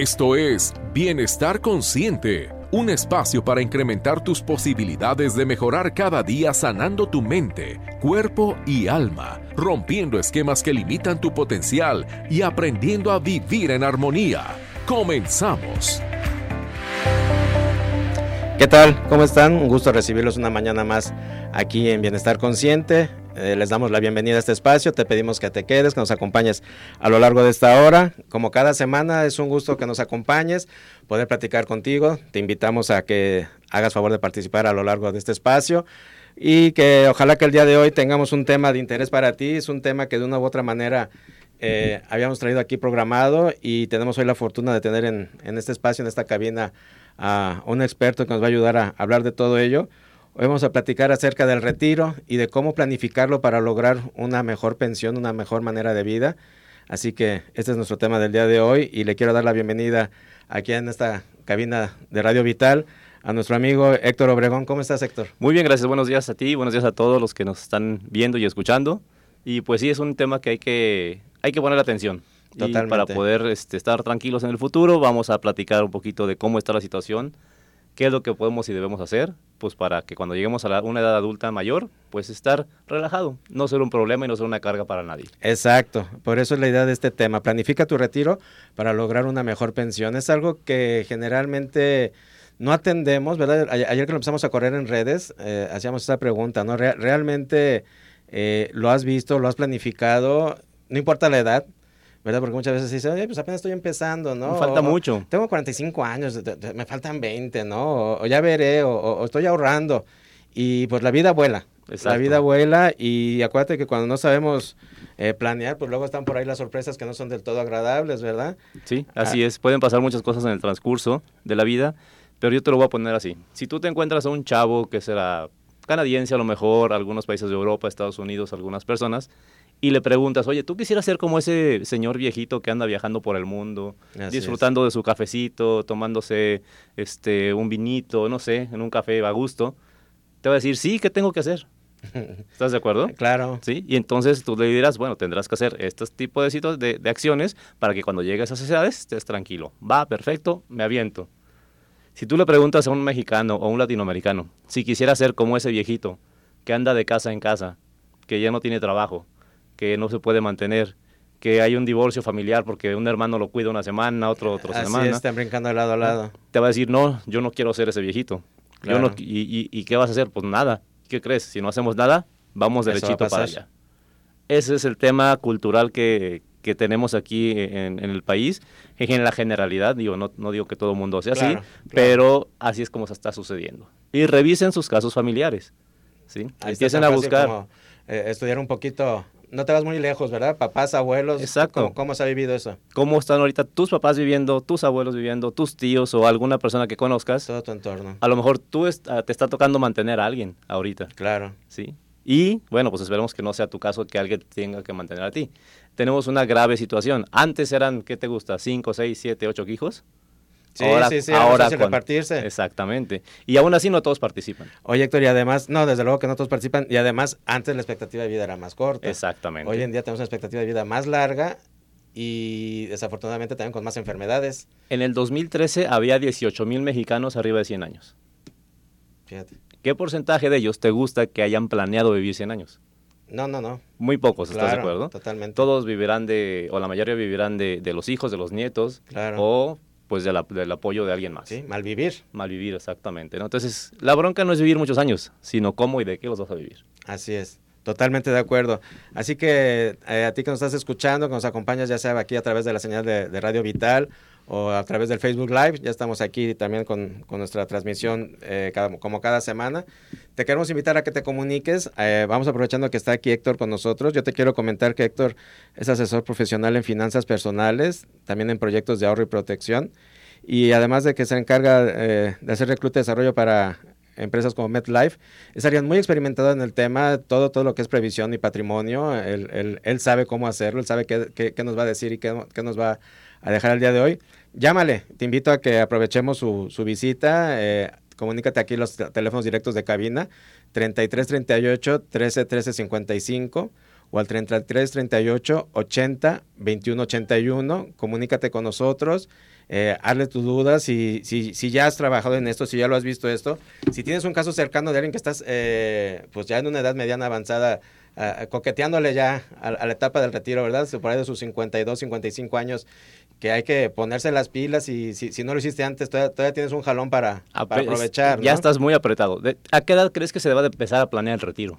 Esto es Bienestar Consciente, un espacio para incrementar tus posibilidades de mejorar cada día sanando tu mente, cuerpo y alma, rompiendo esquemas que limitan tu potencial y aprendiendo a vivir en armonía. Comenzamos. ¿Qué tal? ¿Cómo están? Un gusto recibirlos una mañana más aquí en Bienestar Consciente. Eh, les damos la bienvenida a este espacio. Te pedimos que te quedes, que nos acompañes a lo largo de esta hora. Como cada semana, es un gusto que nos acompañes, poder platicar contigo. Te invitamos a que hagas favor de participar a lo largo de este espacio y que ojalá que el día de hoy tengamos un tema de interés para ti. Es un tema que de una u otra manera eh, habíamos traído aquí programado y tenemos hoy la fortuna de tener en, en este espacio, en esta cabina, a un experto que nos va a ayudar a hablar de todo ello. Hoy vamos a platicar acerca del retiro y de cómo planificarlo para lograr una mejor pensión, una mejor manera de vida. Así que este es nuestro tema del día de hoy y le quiero dar la bienvenida aquí en esta cabina de Radio Vital a nuestro amigo Héctor Obregón. ¿Cómo estás, Héctor? Muy bien, gracias. Buenos días a ti, buenos días a todos los que nos están viendo y escuchando. Y pues sí, es un tema que hay que, hay que poner atención. Totalmente. Y para poder este, estar tranquilos en el futuro, vamos a platicar un poquito de cómo está la situación, qué es lo que podemos y debemos hacer, pues para que cuando lleguemos a una edad adulta mayor, pues estar relajado, no ser un problema y no ser una carga para nadie. Exacto, por eso es la idea de este tema. Planifica tu retiro para lograr una mejor pensión. Es algo que generalmente no atendemos, ¿verdad? Ayer que lo empezamos a correr en redes, eh, hacíamos esta pregunta, ¿no? ¿Realmente eh, lo has visto, lo has planificado? No importa la edad, ¿verdad? Porque muchas veces dicen, oye, pues apenas estoy empezando, ¿no? Me falta mucho. Tengo 45 años, me faltan 20, ¿no? O, ya veré, o, estoy ahorrando. Y pues la vida vuela. La vida vuela y acuérdate que cuando no sabemos eh, planear, pues luego están por ahí las sorpresas que no son del todo agradables, ¿verdad? Sí, así ah. es. Pueden pasar muchas cosas en el transcurso de la vida, pero yo te lo voy a poner así. Si tú te encuentras a un chavo que será canadiense a lo mejor, algunos países de Europa, Estados Unidos, algunas personas, y le preguntas, oye, ¿tú quisieras ser como ese señor viejito que anda viajando por el mundo, disfrutando de su cafecito, tomándose este un vinito, no sé, en un café a gusto? Te va a decir, sí, ¿qué tengo que hacer? ¿Estás de acuerdo? Claro. Sí, y entonces tú le dirás, bueno, tendrás que hacer este tipo de, de, de acciones para que cuando llegues a esas edades estés tranquilo. Va, perfecto, me aviento. Si tú le preguntas a un mexicano o un latinoamericano si quisiera ser como ese viejito que anda de casa en casa, que ya no tiene trabajo, que no se puede mantener, que hay un divorcio familiar porque un hermano lo cuida una semana, otro otra Así semana. están brincando de lado a lado. Te va a decir, no, yo no quiero ser ese viejito. Yo no, y, y, qué vas a hacer? Pues nada. ¿Qué crees? Si no hacemos nada, vamos derechito para allá. Ese es el tema cultural que, que tenemos aquí en, en, el país, en la generalidad, digo, no, no digo que todo el mundo sea así, pero así es como se está sucediendo. Y revisen sus casos familiares, ¿sí? Empiecen a buscar. Eh, estudiar un poquito no te vas muy lejos, ¿verdad? Papás, abuelos. Exacto. ¿Cómo, se ha vivido eso? ¿Cómo están ahorita tus papás viviendo, tus abuelos viviendo, tus tíos o alguna persona que conozcas? Todo tu entorno. A lo mejor tú ah, te está tocando mantener a alguien ahorita. Claro. Sí. Y bueno, pues esperemos que no sea tu caso que alguien tenga que mantener a ti. Tenemos una grave situación. Antes eran, ¿qué te gusta? ¿Cinco, seis, siete, ocho hijos? Sí, sí, sí, ahora repartirse. Exactamente. Y aún así no todos participan. Oye, Héctor, y además, no, desde luego que no todos participan, y además antes la expectativa de vida era más corta. Exactamente. Hoy en día tenemos una expectativa de vida más larga y desafortunadamente también con más enfermedades. En el 2013 había 18 mil mexicanos arriba de 100 años. Fíjate. ¿Qué porcentaje de ellos te gusta que hayan planeado vivir 100 años? No, no, no. Muy pocos, ¿estás de acuerdo? Totalmente. Todos vivirán de, o la mayoría vivirán de, de los hijos, de los nietos, claro. o pues de la, del apoyo de alguien más. Sí, malvivir. Malvivir, exactamente. ¿no? Entonces, la bronca no es vivir muchos años, sino cómo y de qué los vas a vivir. Así es. Totalmente de acuerdo. Así que eh, a ti que nos estás escuchando, que nos acompañas ya sea aquí a través de la señal de, de Radio Vital o a través del Facebook Live. Ya estamos aquí también con, con nuestra transmisión eh, cada, como cada semana. Te queremos invitar a que te comuniques. Eh, vamos aprovechando que está aquí Héctor con nosotros. Yo te quiero comentar que Héctor es asesor profesional en finanzas personales, también en proyectos de ahorro y protección. Y además de que se encarga eh, de hacer recluta y desarrollo para empresas como MetLife, es alguien muy experimentado en el tema, todo, todo lo que es previsión y patrimonio. Él, él, él sabe cómo hacerlo, él sabe qué, qué, qué nos va a decir y qué, qué nos va a dejar el día de hoy llámale, te invito a que aprovechemos su, su visita. Eh, comunícate aquí los teléfonos directos de cabina 33 38 13 13 55 o al 33 38 80 21 81. Comunícate con nosotros. Eh, hazle tus dudas, si, si, si, ya has trabajado en esto, si ya lo has visto esto, si tienes un caso cercano de alguien que estás eh, pues ya en una edad mediana avanzada, uh, coqueteándole ya a, a, la etapa del retiro, ¿verdad? Por ahí de sus 52, 55 años, que hay que ponerse las pilas y si, si no lo hiciste antes, todavía, todavía tienes un jalón para, para aprovechar. Ya estás muy apretado. ¿A qué edad crees que se debe de empezar a planear el retiro?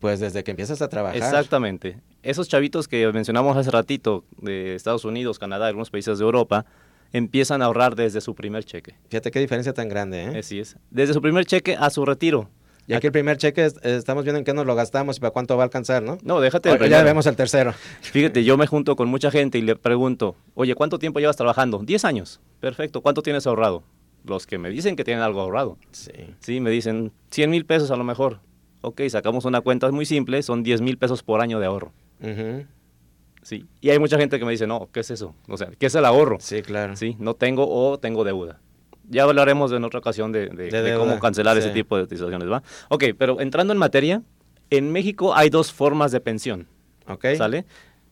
Pues desde que empiezas a trabajar. Exactamente. Esos chavitos que mencionamos hace ratito, de Estados Unidos, Canadá, algunos países de Europa, empiezan a ahorrar desde su primer cheque. Fíjate qué diferencia tan grande, ¿eh? Así es. Desde su primer cheque a su retiro. Y aquí el primer cheque es, estamos viendo en qué nos lo gastamos y para cuánto va a alcanzar, ¿no? No, déjate. Oye, ya vemos el tercero. Fíjate, yo me junto con mucha gente y le pregunto, oye, ¿cuánto tiempo llevas trabajando? Diez años. Perfecto. ¿Cuánto tienes ahorrado? Los que me dicen que tienen algo ahorrado. Sí. Sí, me dicen 100 mil pesos a lo mejor. Ok, sacamos una cuenta muy simple, son 10 mil pesos por año de ahorro. Uh -huh. Sí. Y hay mucha gente que me dice, no, ¿qué es eso? O sea, ¿qué es el ahorro? Sí, claro. Sí, no tengo o tengo deuda. Ya hablaremos en otra ocasión de, de, de, de cómo cancelar sí. ese tipo de situaciones, ¿va? Ok, pero entrando en materia, en México hay dos formas de pensión. Ok. ¿Sale?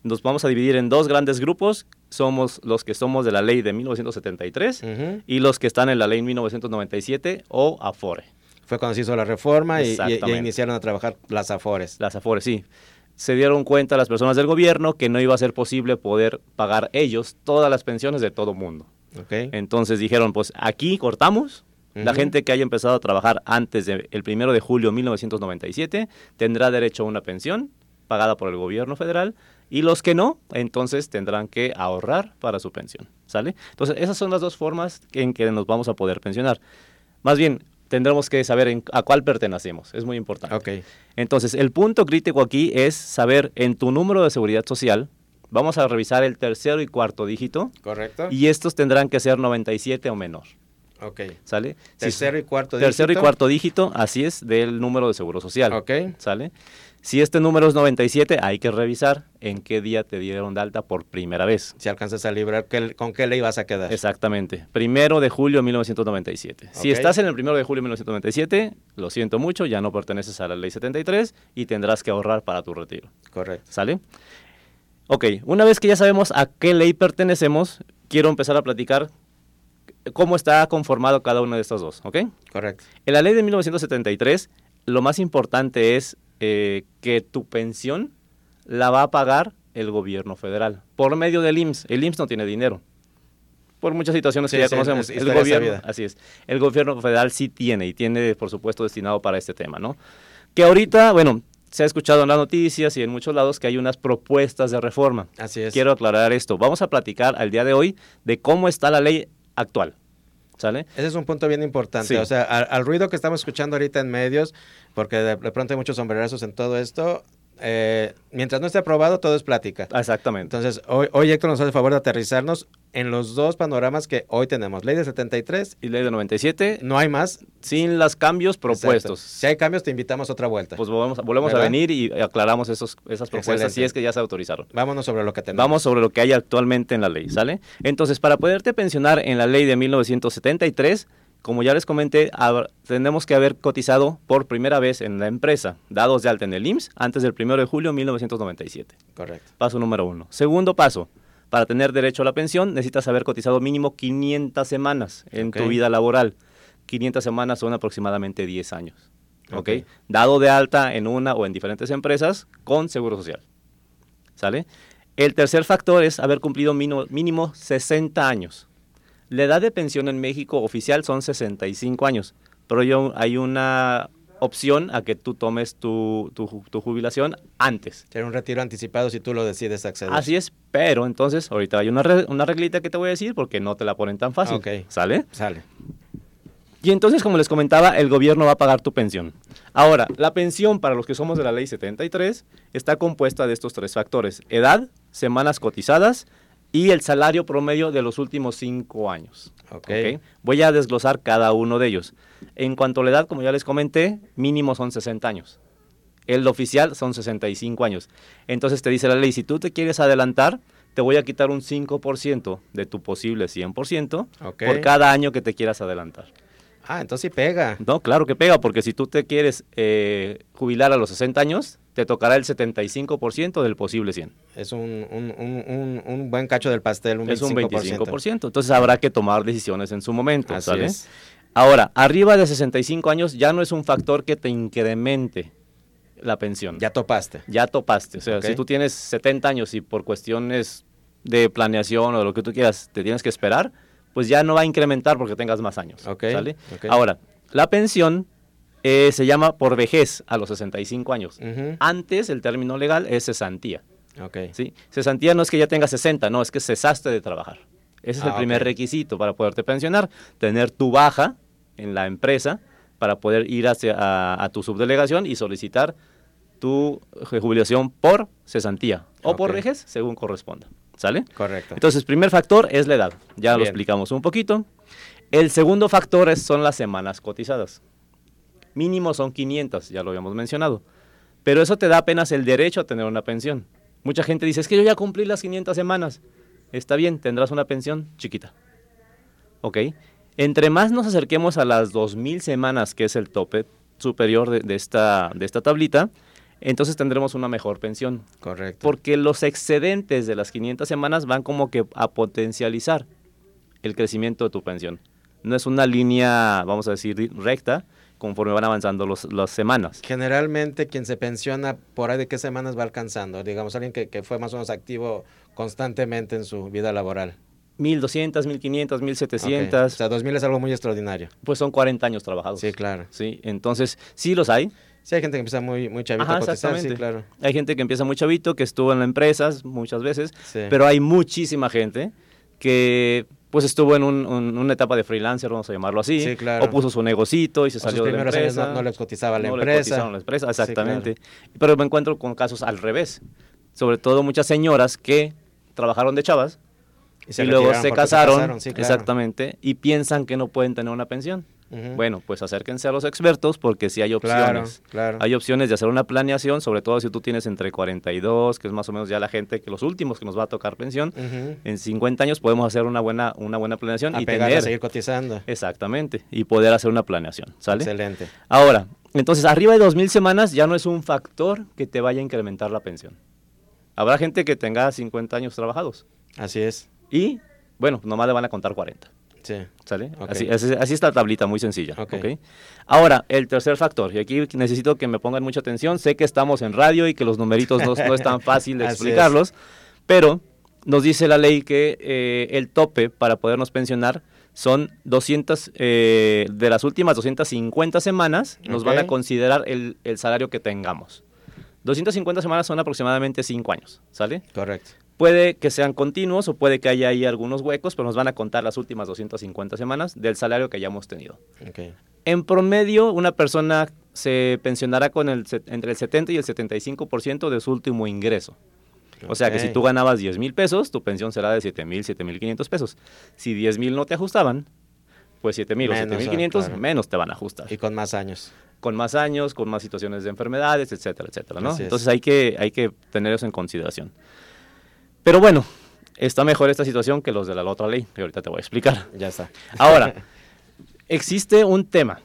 Nos vamos a dividir en dos grandes grupos. Somos los que somos de la ley de 1973 uh -huh. y los que están en la ley 1997 o AFORE. Fue cuando se hizo la reforma y, y, y iniciaron a trabajar las AFORES. Las AFORES, sí se dieron cuenta las personas del gobierno que no iba a ser posible poder pagar ellos todas las pensiones de todo mundo. Okay. Entonces dijeron, pues aquí cortamos. Uh -huh. La gente que haya empezado a trabajar antes del de 1 de julio de 1997 tendrá derecho a una pensión pagada por el gobierno federal y los que no, entonces tendrán que ahorrar para su pensión. ¿Sale? Entonces esas son las dos formas en que nos vamos a poder pensionar. Más bien, tendremos que saber en, a cuál pertenecemos. Es muy importante. Okay. Entonces, el punto crítico aquí es saber en tu número de seguridad social. Vamos a revisar el tercero y cuarto dígito. Correcto. Y estos tendrán que ser 97 o menor. Ok. ¿Sale? Tercero y cuarto dígito. Tercero y cuarto dígito, así es, del número de seguro social. Ok. ¿Sale? Si este número es 97, hay que revisar en qué día te dieron de alta por primera vez. Si alcanzas a librar, ¿con qué ley vas a quedar? Exactamente. Primero de julio de 1997. Okay. Si estás en el primero de julio de 1997, lo siento mucho, ya no perteneces a la ley 73 y tendrás que ahorrar para tu retiro. Correcto. ¿Sale? Ok, una vez que ya sabemos a qué ley pertenecemos, quiero empezar a platicar cómo está conformado cada uno de estos dos, ¿ok? Correcto. En la ley de 1973, lo más importante es eh, que tu pensión la va a pagar el gobierno federal por medio del IMSS. El IMSS no tiene dinero. Por muchas situaciones sí, que ya sí, conocemos. Es, el gobierno, así es. El gobierno federal sí tiene y tiene, por supuesto, destinado para este tema, ¿no? Que ahorita, bueno, se ha escuchado en las noticias y en muchos lados que hay unas propuestas de reforma. Así es. Quiero aclarar esto. Vamos a platicar al día de hoy de cómo está la ley actual. ¿Sale? Ese es un punto bien importante. Sí. O sea, al, al, ruido que estamos escuchando ahorita en medios, porque de, de pronto hay muchos sombrerazos en todo esto, eh, mientras no esté aprobado, todo es plática. Exactamente. Entonces, hoy, hoy Héctor nos hace el favor de aterrizarnos en los dos panoramas que hoy tenemos, ley de 73 y ley de 97. No hay más. Sin los cambios propuestos. Exacto. Si hay cambios, te invitamos a otra vuelta. Pues volvemos, volvemos a venir y aclaramos esos, esas propuestas Excelente. si es que ya se autorizaron. Vámonos sobre lo que tenemos. Vamos sobre lo que hay actualmente en la ley, ¿sale? Entonces, para poderte pensionar en la ley de 1973, como ya les comenté, tenemos que haber cotizado por primera vez en la empresa, dados de alta en el IMSS, antes del 1 de julio de 1997. Correcto. Paso número uno. Segundo paso, para tener derecho a la pensión necesitas haber cotizado mínimo 500 semanas en okay. tu vida laboral. 500 semanas son aproximadamente 10 años. Okay. ¿ok? Dado de alta en una o en diferentes empresas con seguro social. ¿Sale? El tercer factor es haber cumplido mínimo, mínimo 60 años. La edad de pensión en México oficial son 65 años, pero yo, hay una opción a que tú tomes tu, tu, tu jubilación antes. Será un retiro anticipado si tú lo decides acceder. Así es, pero entonces ahorita hay una, una reglita que te voy a decir porque no te la ponen tan fácil. Okay. ¿Sale? Sale. Y entonces, como les comentaba, el gobierno va a pagar tu pensión. Ahora, la pensión para los que somos de la ley 73 está compuesta de estos tres factores. Edad, semanas cotizadas, y el salario promedio de los últimos cinco años. Okay. ok. Voy a desglosar cada uno de ellos. En cuanto a la edad, como ya les comenté, mínimo son 60 años. El oficial son 65 años. Entonces te dice la ley, si tú te quieres adelantar, te voy a quitar un 5% de tu posible 100% okay. por cada año que te quieras adelantar. Ah, entonces sí pega. No, claro que pega, porque si tú te quieres eh, jubilar a los 60 años, te tocará el 75% del posible 100. Es un, un, un, un, buen cacho del pastel, un 25%. Es un 25%. Entonces habrá que tomar decisiones en su momento. Así Es. Ahora, arriba de 65 años ya no es un factor que te incremente la pensión. Ya topaste. Ya topaste. O sea, si tú tienes 70 años y por cuestiones de planeación o de lo que tú quieras te tienes que esperar, pues ya no va a incrementar porque tengas más años. ¿sale? Ahora, la pensión eh, se llama por vejez a los 65 años. Antes el término legal es cesantía. Okay. ¿sí? Cesantía no es que ya tengas 60, no, es que cesaste de trabajar. Ese es el ah, primer requisito para poderte pensionar, tener tu baja en la empresa para poder ir hacia, a, tu subdelegación y solicitar tu jubilación por cesantía o por vejez, según corresponda. ¿Sale? Correcto. Entonces, primer factor es la edad. Ya lo explicamos un poquito. El segundo factor es, son las semanas cotizadas. Mínimo son 500, ya lo habíamos mencionado. Pero eso te da apenas el derecho a tener una pensión. Mucha gente dice, es que yo ya cumplí las 500 semanas. Está bien, tendrás una pensión chiquita. ¿Ok? Entre más nos acerquemos a las 2.000 semanas, que es el tope superior de, esta, de esta tablita, entonces tendremos una mejor pensión. Correcto. Porque los excedentes de las 500 semanas van como que a potencializar el crecimiento de tu pensión. No es una línea, vamos a decir, recta conforme van avanzando los, las semanas. Generalmente quien se pensiona, ¿por ahí de qué semanas va alcanzando? Digamos, alguien que, que fue más o menos activo constantemente en su vida laboral. 1200, 1500, 1700. O sea, 2000 es algo muy extraordinario. Pues son 40 años trabajados. Sí, claro. Sí, entonces sí los hay. Sí, hay gente que empieza muy, muy chavito a cotizar, sí, claro. Hay gente que empieza muy chavito, que estuvo en las empresas muchas veces, pero hay muchísima gente que pues estuvo en un, una etapa de freelancer, vamos a llamarlo así, sí, claro. o puso su negocito y se salió de la empresa. Años no, les cotizaba la no empresa. la empresa, exactamente. Pero me encuentro con casos al revés, sobre todo muchas señoras que trabajaron de chavas y, luego se casaron, exactamente, y piensan que no pueden tener una pensión. Bueno, pues acérquense a los expertos porque sí hay opciones. Hay opciones de hacer una planeación, sobre todo si tú tienes entre 42, que es más o menos ya la gente que los últimos que nos va a tocar pensión. En 50 años podemos hacer una buena, una buena planeación y pegar, tener, seguir cotizando. Exactamente, y poder hacer una planeación, ¿sale? Excelente. Ahora, entonces arriba de 2.000 semanas ya no es un factor que te vaya a incrementar la pensión. Habrá gente que tenga 50 años trabajados. Así es. Y, bueno, nomás le van a contar 40. Sí. ¿Sale? Así, así, está la tablita, muy sencilla. Ahora, el tercer factor, y aquí necesito que me pongan mucha atención, sé que estamos en radio y que los numeritos no, es tan fácil de explicarlos, pero nos dice la ley que eh, el tope para podernos pensionar son 200, eh, de las últimas 250 semanas, nos van a considerar el, el salario que tengamos. 250 semanas son aproximadamente 5 años, ¿sale? Correcto. Puede que sean continuos o puede que haya ahí algunos huecos, pero nos van a contar las últimas 250 semanas del salario que hayamos tenido. En promedio, una persona se pensionará con el, entre el 70 y el 75% de su último ingreso. O sea que si tú ganabas 10 mil pesos, tu pensión será de 7 mil, 7 mil 500 pesos. Si 10 mil no te ajustaban, pues 7 mil o 7 mil 500 menos te van a ajustar. Y con más años. Con más años, con más situaciones de enfermedades, etcétera, etcétera, ¿no? Entonces hay que, hay que tener eso en consideración. Pero bueno, está mejor esta situación que los de la otra ley, que ahorita te voy a explicar. Ya está. Ahora, existe un tema.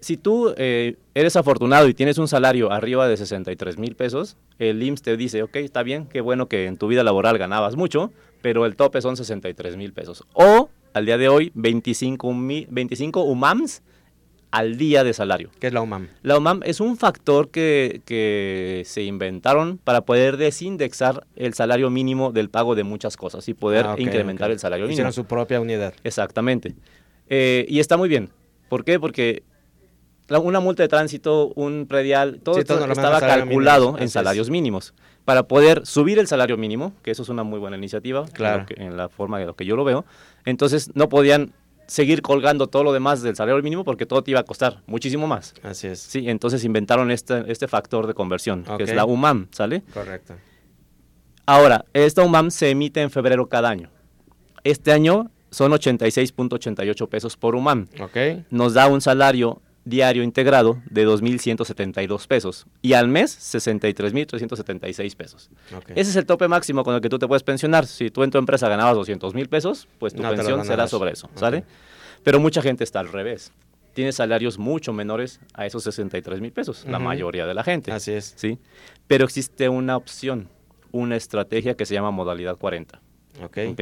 Si tú eh, eres afortunado y tienes un salario arriba de 63 mil pesos, el IMSS te dice, ok, está bien, qué bueno que en tu vida laboral ganabas mucho, pero el tope son 63 mil pesos. O, al día de hoy, 25, 25 UMAMs al día de salario. ¿Qué es la UMAM? La UMAM es un factor que, que, se inventaron para poder desindexar el salario mínimo del pago de muchas cosas y poder ah, incrementar el salario mínimo. Hicieron su propia unidad. Exactamente. Eh, y está muy bien. ¿Por qué? Porque una multa de tránsito, un predial, todo esto estaba calculado en salarios mínimos. Para poder subir el salario mínimo, que eso es una muy buena iniciativa, claro. en la forma de lo que yo lo veo, entonces no podían seguir colgando todo lo demás del salario mínimo porque todo te iba a costar muchísimo más. Así es. Sí, entonces inventaron este, este factor de conversión, que es la UMAM, ¿sale? Correcto. Ahora, esta UMAM se emite en febrero cada año. Este año son 86.88 pesos por UMAM. Ok. Nos da un salario diario integrado de 2.172 pesos y al mes 63.376 pesos. Ese es el tope máximo con el que tú te puedes pensionar. Si tú en tu empresa ganabas 200 mil pesos, pues tu pensión será sobre eso, ¿sale? Pero mucha gente está al revés. tiene salarios mucho menores a esos 63 mil pesos, la mayoría de la gente. Así es. ¿sí? Pero existe una opción, una estrategia que se llama modalidad 40. Ok. ¿ok?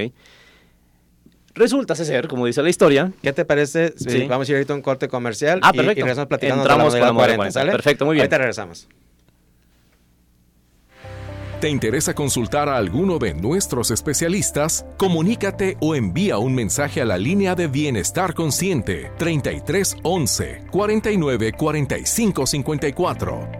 Resulta ser, como dice la historia, ¿Qué te parece? si Sí. vamos a ir ahorita a un corte comercial Ah, y- y, perfecto. regresamos platicando Entramos de la con la modalidad modalidad 40, ¿sale? Perfecto, muy bien. Ahorita regresamos. ¿Te interesa consultar a alguno de nuestros especialistas? Comunícate o envía un mensaje a la línea de Bienestar Consciente 33 11 49 45 54.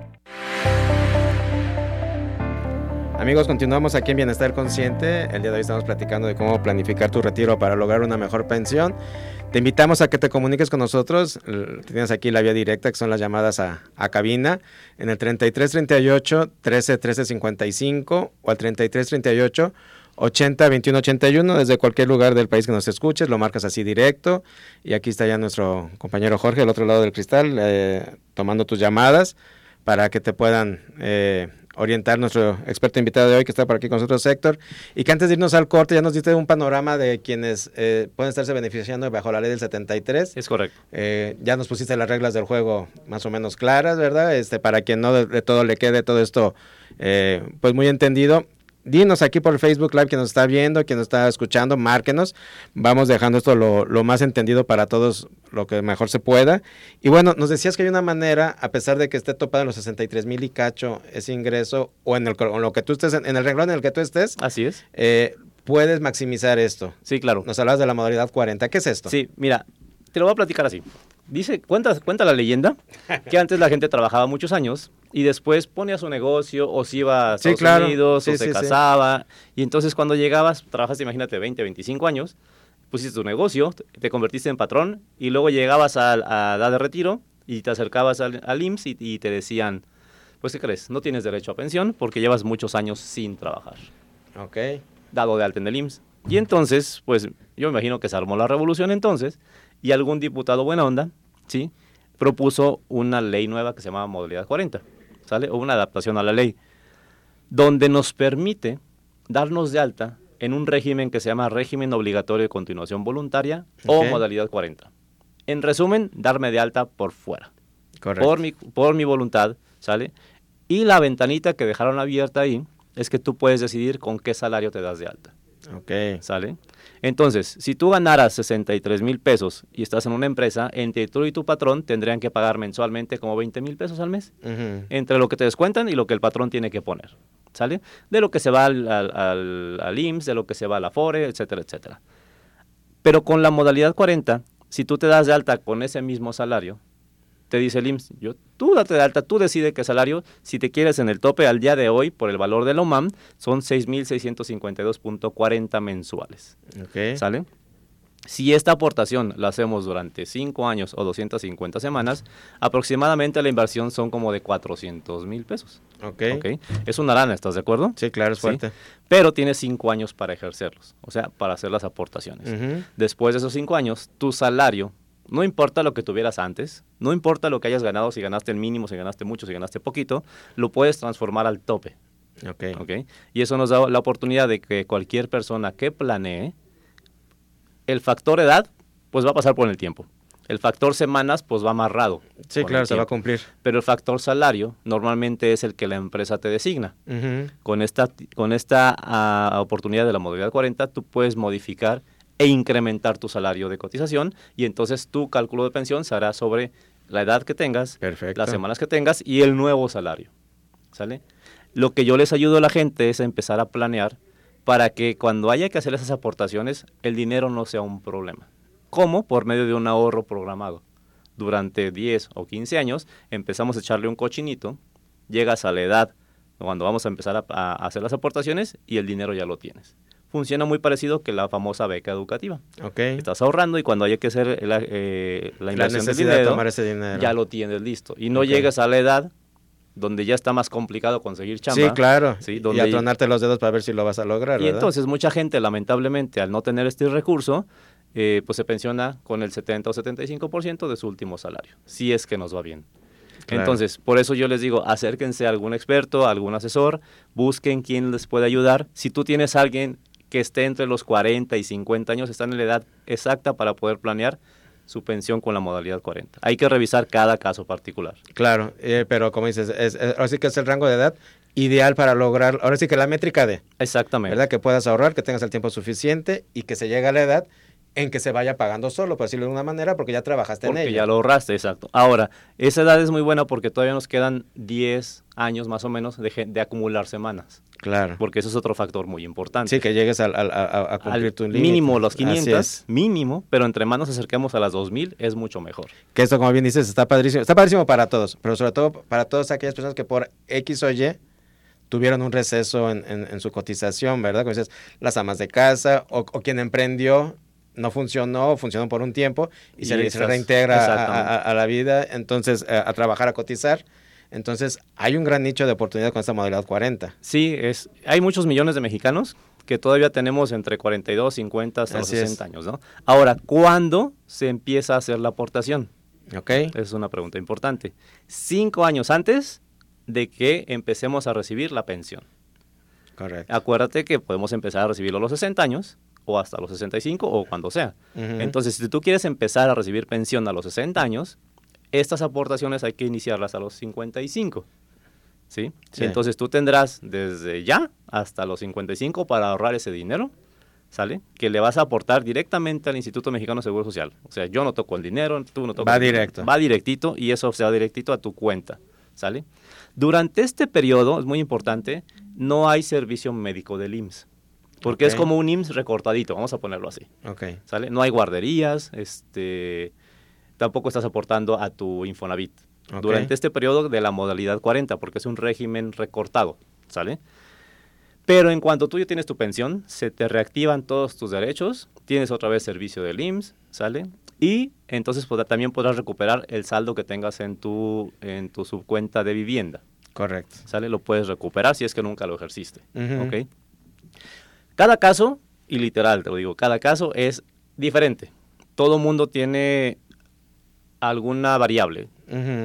Amigos, continuamos aquí en Bienestar Consciente. El día de hoy estamos platicando de cómo planificar tu retiro para lograr una mejor pensión. Te invitamos a que te comuniques con nosotros. Tienes aquí la vía directa, que son las llamadas a, a cabina, en el 3338 13 13 55 o al 3338 80 21 81 desde cualquier lugar del país que nos escuches, lo marcas así directo y aquí está ya nuestro compañero Jorge al otro lado del cristal eh, tomando tus llamadas para que te puedan eh, orientar nuestro experto invitado de hoy que está por aquí con nosotros, Héctor. Y que antes de irnos al corte ya nos diste un panorama de quienes eh, pueden estarse beneficiando bajo la ley del 73. es correcto. Eh, ya nos pusiste las reglas del juego más o menos claras, ¿verdad? Este, para quien no de, de todo le quede todo esto eh, pues muy entendido. Dinos aquí por Facebook Live quien nos está viendo, quien nos está escuchando, márquenos. Vamos dejando esto lo, lo más entendido para todos, lo que mejor se pueda. Y bueno, nos decías que hay una manera, a pesar de que esté topado en los 63 mil y cacho ese ingreso, o en, el, en lo que tú estés, en, el renglón en el que tú estés, Así es. eh, puedes maximizar esto. Sí, claro. Nos hablabas de la modalidad 40. ¿Qué es esto? Sí, mira, te lo voy a platicar así. Dice, cuenta, cuenta la leyenda que antes la gente trabajaba muchos años y después ponía su negocio o se iba a Sí, Estados claro. Unidos Sí, o se sí, sí. casaba. Y entonces cuando llegabas, trabajaste, imagínate, 20, 25 años, pusiste tu negocio, te convertiste en patrón y luego llegabas a, a edad de retiro y te acercabas al, al IMSS y, y te decían, pues ¿qué crees? No tienes derecho a pensión porque llevas muchos años sin trabajar Ok. dado de alta en el IMSS. Y entonces, pues yo me imagino que se armó la revolución entonces y algún diputado buena onda, ¿sí? Propuso una ley nueva que se llamaba Modalidad 40, ¿sale? O una adaptación a la ley, donde nos permite darnos de alta en un régimen que se llama régimen obligatorio de continuación voluntaria o modalidad 40. En resumen, darme de alta por fuera Correcto. por mi, por mi voluntad, ¿sale? Y la ventanita que dejaron abierta ahí es que tú puedes decidir con qué salario te das de alta, Ok. ¿sale? Entonces, si tú ganaras 63 mil pesos y estás en una empresa, entre tú y tu patrón tendrían que pagar mensualmente como 20 mil pesos al mes, entre lo que te descuentan y lo que el patrón tiene que poner, ¿sale? De lo que se va al, al, al- al IMSS, de lo que se va a la FORE, etcétera, etcétera. Pero con la modalidad 40, si tú te das de alta con ese mismo salario, te dice el IMSS, yo, tú date de alta, tú decides qué salario, si te quieres en el tope al día de hoy, por el valor de la UMAM, son 6.652.40 mensuales, Ok. ¿sale? Si esta aportación la hacemos durante 5 años o 250 semanas, aproximadamente la inversión son como de 400 mil pesos. Ok. ¿ok? Es una lana, ¿estás de acuerdo? Sí, claro, es Sí. fuerte. Pero tienes 5 años para ejercerlos, o sea, para hacer las aportaciones. Después de esos 5 años, tu salario, no importa lo que tuvieras antes, no importa lo que hayas ganado, si ganaste el mínimo, si ganaste mucho, si ganaste poquito, lo puedes transformar al tope. Ok. ¿ok? Y eso nos da la oportunidad de que cualquier persona que planee, el factor edad, pues va a pasar por el tiempo. El factor semanas, pues va amarrado. Sí, claro, se va a cumplir. Pero el factor salario normalmente es el que la empresa te designa. Con esta, con esta ah, oportunidad de la modalidad 40, tú puedes modificar e incrementar tu salario de cotización y entonces tu cálculo de pensión se hará sobre la edad que tengas, Perfecto. las semanas que tengas y el nuevo salario. ¿Sale? Lo que yo les ayudo a la gente es empezar a planear para que cuando haya que hacer esas aportaciones, el dinero no sea un problema. ¿Cómo? Por medio de un ahorro programado. Durante 10 o 15 años empezamos a echarle un cochinito, llegas a la edad cuando vamos a empezar a, a hacer las aportaciones y el dinero ya lo tienes. Funciona muy parecido que la famosa beca educativa. Ok. Estás ahorrando y cuando haya que hacer la, eh, la La inversión del necesidad de dinero, tomar ese dinero. ya lo tienes listo. Y no Ok. llegas a la edad donde ya está más complicado conseguir chamba. Sí, claro. Sí, y donde- a tronarte los dedos para ver si lo vas a lograr, Y ¿verdad? entonces mucha gente, lamentablemente, al no tener este recurso, eh, pues se pensiona con el 70 o 75% de su último salario, si es que nos va bien. Claro. Entonces, por eso yo les digo, acérquense a algún experto, a algún asesor, busquen quién les puede ayudar. Si tú tienes a alguien que esté entre los 40 y 50 años, están en la edad exacta para poder planear su pensión con la modalidad 40. Hay que revisar cada caso particular. Claro, eh, pero como dices, es, es- ahora sí que es el rango de edad ideal para lograr, ahora sí que la métrica de, Exactamente. ¿verdad? Que puedas ahorrar, que tengas el tiempo suficiente y que se llegue a la edad en que se vaya pagando solo, por decirlo de una manera, porque ya trabajaste Porque en ella. ya lo ahorraste, exacto. Ahora, esa edad es muy buena porque todavía nos quedan 10 años más o menos de, acumular semanas, Claro. porque eso es otro factor muy importante. Sí, que llegues al- al- a, cumplir Al tu límite. mínimo los Así 500, es. mínimo, pero entre más nos acerquemos a las 2000 es mucho mejor. Que esto, como bien dices, está padrísimo. Está padrísimo para todos, pero sobre todo para todas aquellas personas que por X o Y tuvieron un receso en, en- en su cotización, ¿verdad? Como dices, las amas de casa o, o quien emprendió no funcionó, funcionó por un tiempo y, Y se, reintegra a, exactamente. a- a la vida, entonces a, a trabajar, a cotizar. Entonces hay un gran nicho de oportunidad con esta modalidad 40. Sí, es, hay muchos millones de mexicanos que todavía tenemos entre 42, 50 hasta Así los es. 60 años, ¿no? Ahora, ¿cuándo se empieza a hacer la aportación? ¿Ok? Es una pregunta importante. Cinco años antes de que empecemos a recibir la pensión. Correcto. Acuérdate que podemos empezar a recibirlo a los 60 años o hasta los 65 o cuando sea. Entonces, si tú quieres empezar a recibir pensión a los 60 años, estas aportaciones hay que iniciarlas a los 55. ¿Sí? Sí. Entonces, tú tendrás desde ya hasta los 55 para ahorrar ese dinero, ¿sale? Que le vas a aportar directamente al Instituto Mexicano de Seguro Social. O sea, yo no toco el dinero, tú no tocas Va directo. Va directito y eso se va directito a tu cuenta, ¿sale? Durante este periodo, es muy importante, no hay servicio médico del IMSS. Porque es como un IMSS recortadito, vamos a ponerlo así. Ok. ¿sale? No hay guarderías, este, tampoco estás aportando a tu Infonavit. Durante este periodo de la modalidad 40, porque es un régimen recortado, ¿sale? Pero en cuanto tú ya tienes tu pensión, se te reactivan todos tus derechos, tienes otra vez servicio del IMSS, ¿sale? Y entonces también podrás recuperar el saldo que tengas en tu, en tu subcuenta de vivienda, Correcto. ¿sale? Lo puedes recuperar si es que nunca lo ejerciste. ¿ok? Cada caso, y literal te lo digo, cada caso es diferente. Todo mundo tiene alguna variable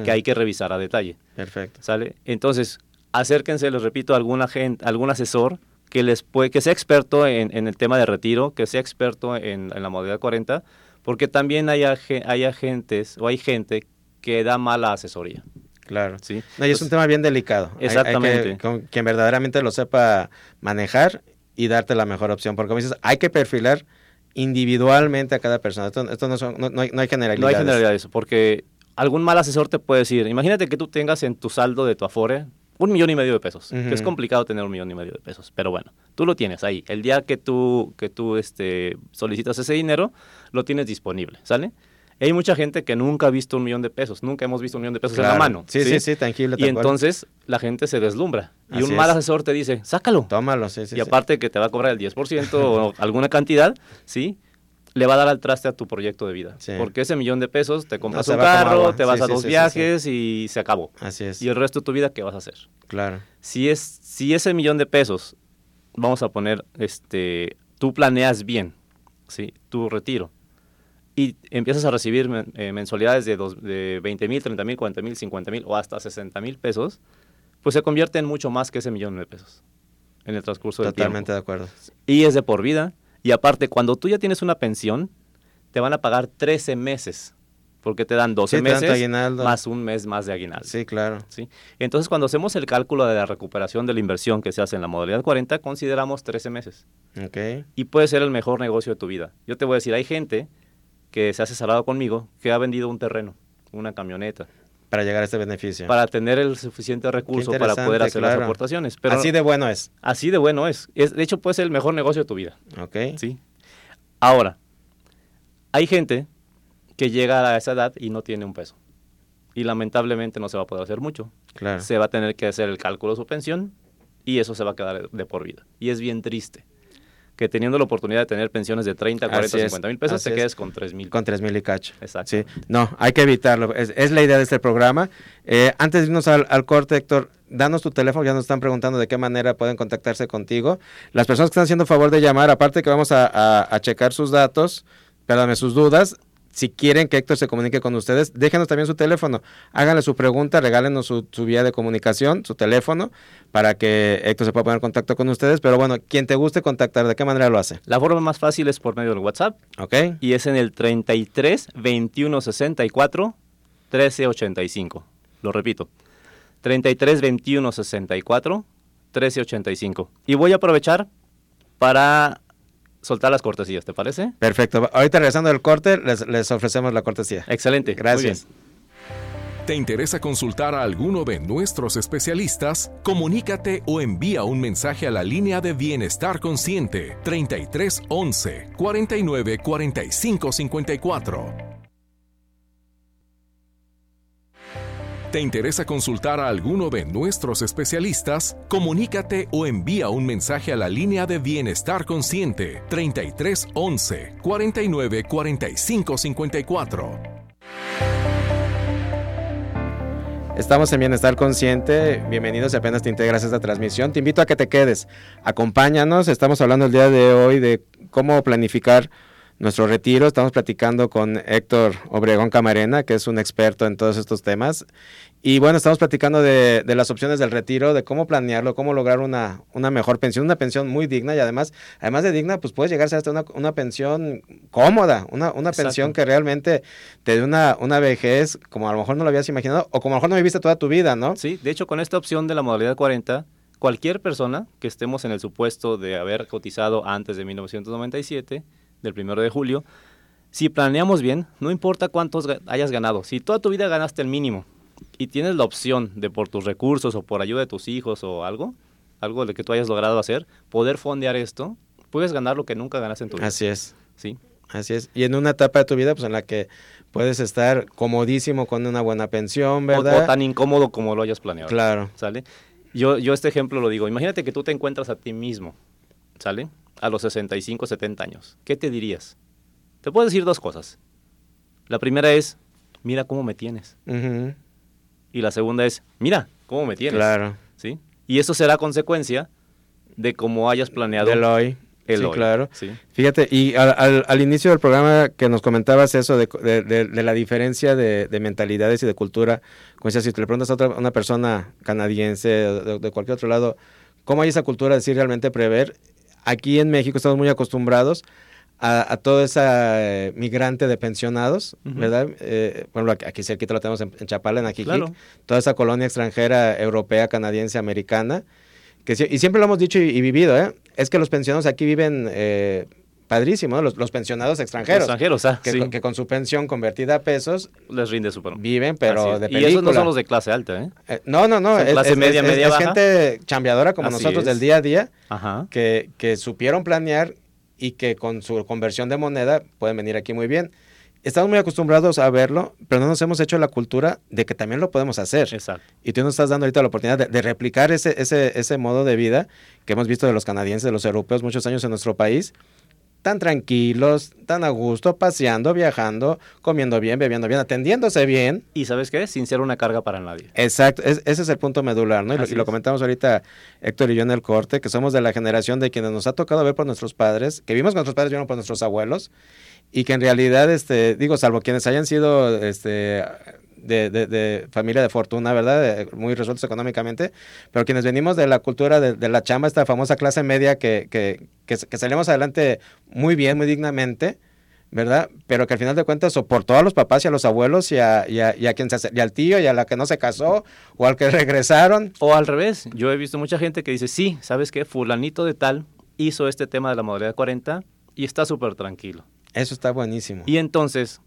que hay que revisar a detalle, Perfecto. ¿sale? Entonces, acérquense, les repito, a algún agente, algún asesor que les puede, que sea experto en, en el tema de retiro, que sea experto en, en la modalidad 40, porque también hay, hay agentes o hay gente que da mala asesoría, Claro. ¿sí? No, y es un tema bien delicado. Hay- hay que- Exactamente. con- quien verdaderamente lo sepa manejar y darte la mejor opción. Porque como dices, hay que perfilar individualmente a cada persona. Esto, esto no, son- no, no hay, no hay No generalidades. hay generalidades, porque algún mal asesor te puede decir, imagínate que tú tengas en tu saldo de tu Afore un millón y medio de pesos, que es complicado tener un millón y medio de pesos, pero bueno, tú lo tienes ahí. El día que tú, que tú este, solicitas ese dinero, lo tienes disponible, ¿sale? Y hay mucha gente que nunca ha visto un millón de pesos, nunca hemos visto un millón de pesos en la mano. Sí, sí, sí, tangible. Y cual. entonces la gente se deslumbra. Y Así un mal es. asesor te dice, sácalo. Tómalo, sí, sí. y sí. aparte que te va a cobrar el 10% o alguna cantidad, ¿sí? Le va a dar al traste a tu proyecto de vida. Sí. Porque ese millón de pesos te compras se un carro, te vas Sí, a sí, dos sí, sí, viajes y se acabó. Así es. Y el resto de tu vida, ¿qué vas a hacer? Claro. Si, es, si ese millón de pesos, vamos a poner, este, tú planeas bien, ¿sí? Tu retiro. Y empiezas a recibir eh, mensualidades de, dos, de 20 mil, 30 mil, 40 mil, 50 mil o hasta 60 mil pesos, pues se convierte en mucho más que ese millón de pesos en el transcurso del tiempo. Totalmente de acuerdo. Y es de por vida. Y aparte, cuando tú ya tienes una pensión, te van a pagar 13 meses. Porque te dan 12 Sí, te dan tu meses más un mes más de aguinaldo. Sí, claro. ¿sí? Entonces, cuando hacemos el cálculo de la recuperación de la inversión que se hace en la modalidad 40, consideramos 13 meses. Ok. Y puede ser el mejor negocio de tu vida. Yo te voy a decir, hay gente que se ha asesorado conmigo que ha vendido un terreno, una camioneta, Para llegar a este beneficio. para tener el suficiente recurso para poder hacer las aportaciones. Pero Así de bueno es. así de bueno es. es. De hecho, puede ser el mejor negocio de tu vida. Ok. ¿sí? Ahora, hay gente que llega a esa edad y no tiene un peso. Y lamentablemente no se va a poder hacer mucho. Claro. Se va a tener que hacer el cálculo de su pensión y eso se va a quedar de por vida. Y es bien triste que teniendo la oportunidad de tener pensiones de 30, 40, Así es, 50 mil pesos, así te es. quedes con 3 mil. Con tres mil y cacho. Exacto. Sí, no, hay que evitarlo. Es, es la idea de este programa. Eh, antes de irnos al, al corte, Héctor, danos tu teléfono. Ya nos están preguntando de qué manera pueden contactarse contigo. Las personas que están haciendo favor de llamar, aparte que vamos a, a- a checar sus datos, perdóname, sus dudas, si quieren que Héctor se comunique con ustedes, déjenos también su teléfono, háganle su pregunta, regálenos su, su, vía de comunicación, su teléfono, para que Héctor se pueda poner en contacto con ustedes. Pero bueno, quien te guste contactar, ¿de qué manera lo hace? La forma más fácil es por medio del WhatsApp. Ok. Y es en el 33 21 64 13 85. Lo repito. 33 21 64 13 85. Y voy a aprovechar para soltar las cortesías, ¿te parece? Perfecto. Ahorita regresando del corte, les, les ofrecemos la cortesía. Excelente. Gracias. ¿Te interesa consultar a alguno de nuestros especialistas? Comunícate o envía un mensaje a la línea de Bienestar Consciente 33 11 49 45 54. ¿Te interesa consultar a alguno de nuestros especialistas? Comunícate o envía un mensaje a la línea de Bienestar Consciente 33 11 49 45 54. Estamos en Bienestar Consciente. Bienvenidos si apenas te integras a esta transmisión. Te invito a que te quedes. Acompáñanos. Estamos hablando el día de hoy de cómo planificar nuestro retiro. Estamos platicando con Héctor Obregón Camarena, que es un experto en todos estos temas. Y bueno, estamos platicando de, de, las opciones del retiro, de cómo planearlo, cómo lograr una, una mejor pensión, una pensión muy digna y además, además de digna, pues puedes llegar hasta una, una pensión cómoda, una, una pensión que realmente te dé una, una vejez como a lo mejor no lo habías imaginado o como a lo mejor no viviste toda tu vida, ¿no? Sí, de hecho con esta opción de la modalidad 40, cualquier persona que estemos en el supuesto de haber cotizado antes de 1997, del primero de julio, si planeamos bien, no importa cuántos hayas ganado, si toda tu vida ganaste el mínimo y tienes la opción de por tus recursos o por ayuda de tus hijos o algo, algo de que tú hayas logrado hacer, poder fondear esto, puedes ganar lo que nunca ganaste en tu vida. Así es. Sí. Así es. Y en una etapa de tu vida, pues en la que puedes estar comodísimo con una buena pensión, ¿verdad? O, o tan incómodo como lo hayas planeado. Claro. ¿Sale? Yo, yo este ejemplo lo digo. Imagínate que tú te encuentras a ti mismo, ¿sale? A los 65, 70 años. ¿Qué te dirías? Te puedo decir dos cosas. La primera es, mira cómo me tienes. Uh -huh. Y la segunda es, mira cómo me tienes. Claro. ¿Sí? Y eso será consecuencia de cómo hayas planeado Del hoy. el sí, hoy. claro. ¿sí? Fíjate, y al, al, al, inicio del programa que nos comentabas eso de, de, de, de la diferencia de, mentalidades y de cultura, como decías, si te le preguntas a otra, una persona canadiense, de, cualquier otro lado, ¿cómo hay esa cultura de sí realmente prever? Aquí en México estamos muy acostumbrados a, a toda esa eh, migrante de pensionados, uh -huh. ¿verdad? Eh, bueno, aquí cerquita lo tenemos en, en Chapala, en Ajijic, claro. toda esa colonia extranjera, europea, canadiense, americana, que, y siempre lo hemos dicho y, y vivido, ¿eh? es que los pensionados aquí viven eh, padrísimo, ¿no? los, los, pensionados extranjeros. Extranjeros, ah, que, sí. que, con su pensión convertida a pesos les rinde súper. Viven, pero de es. película. Y esos no son los de clase alta, ¿eh? eh no, no, no. Son Es, clase es, media, es, media es baja. gente chambeadora como Así nosotros del día a día, Ajá. que, que supieron planear y que con su conversión de moneda pueden venir aquí muy bien. Estamos muy acostumbrados a verlo, pero no nos hemos hecho la cultura de que también lo podemos hacer. Exacto. Y tú nos estás dando ahorita la oportunidad de, de, replicar ese, ese, ese modo de vida que hemos visto de los canadienses, de los europeos, muchos años en nuestro país, tan tranquilos, tan a gusto, paseando, viajando, comiendo bien, bebiendo bien, atendiéndose bien. Y sabes qué? Sin ser una carga para nadie. Exacto, es, ese es el punto medular, ¿no? Y lo, y lo, comentamos ahorita Héctor y yo en el corte, que somos de la generación de quienes nos ha tocado ver por nuestros padres, que vimos con nuestros padres, vieron por nuestros abuelos, y que en realidad, este, digo, salvo quienes hayan sido este, de, de, de, familia de fortuna, ¿verdad? De, muy resueltos económicamente, pero quienes venimos de la cultura de, la chamba, esta famosa clase media que, que, que, que, salimos adelante muy bien, muy dignamente, ¿verdad? Pero que al final de cuentas soportó a los papás y a los abuelos y a, y a, y a quien se, y al tío y a la que no se casó o al que regresaron. O al revés, yo he visto mucha gente que dice, sí, ¿sabes qué? Fulanito de tal hizo este tema de la modalidad 40 y está súper tranquilo. Eso está buenísimo. Y entonces,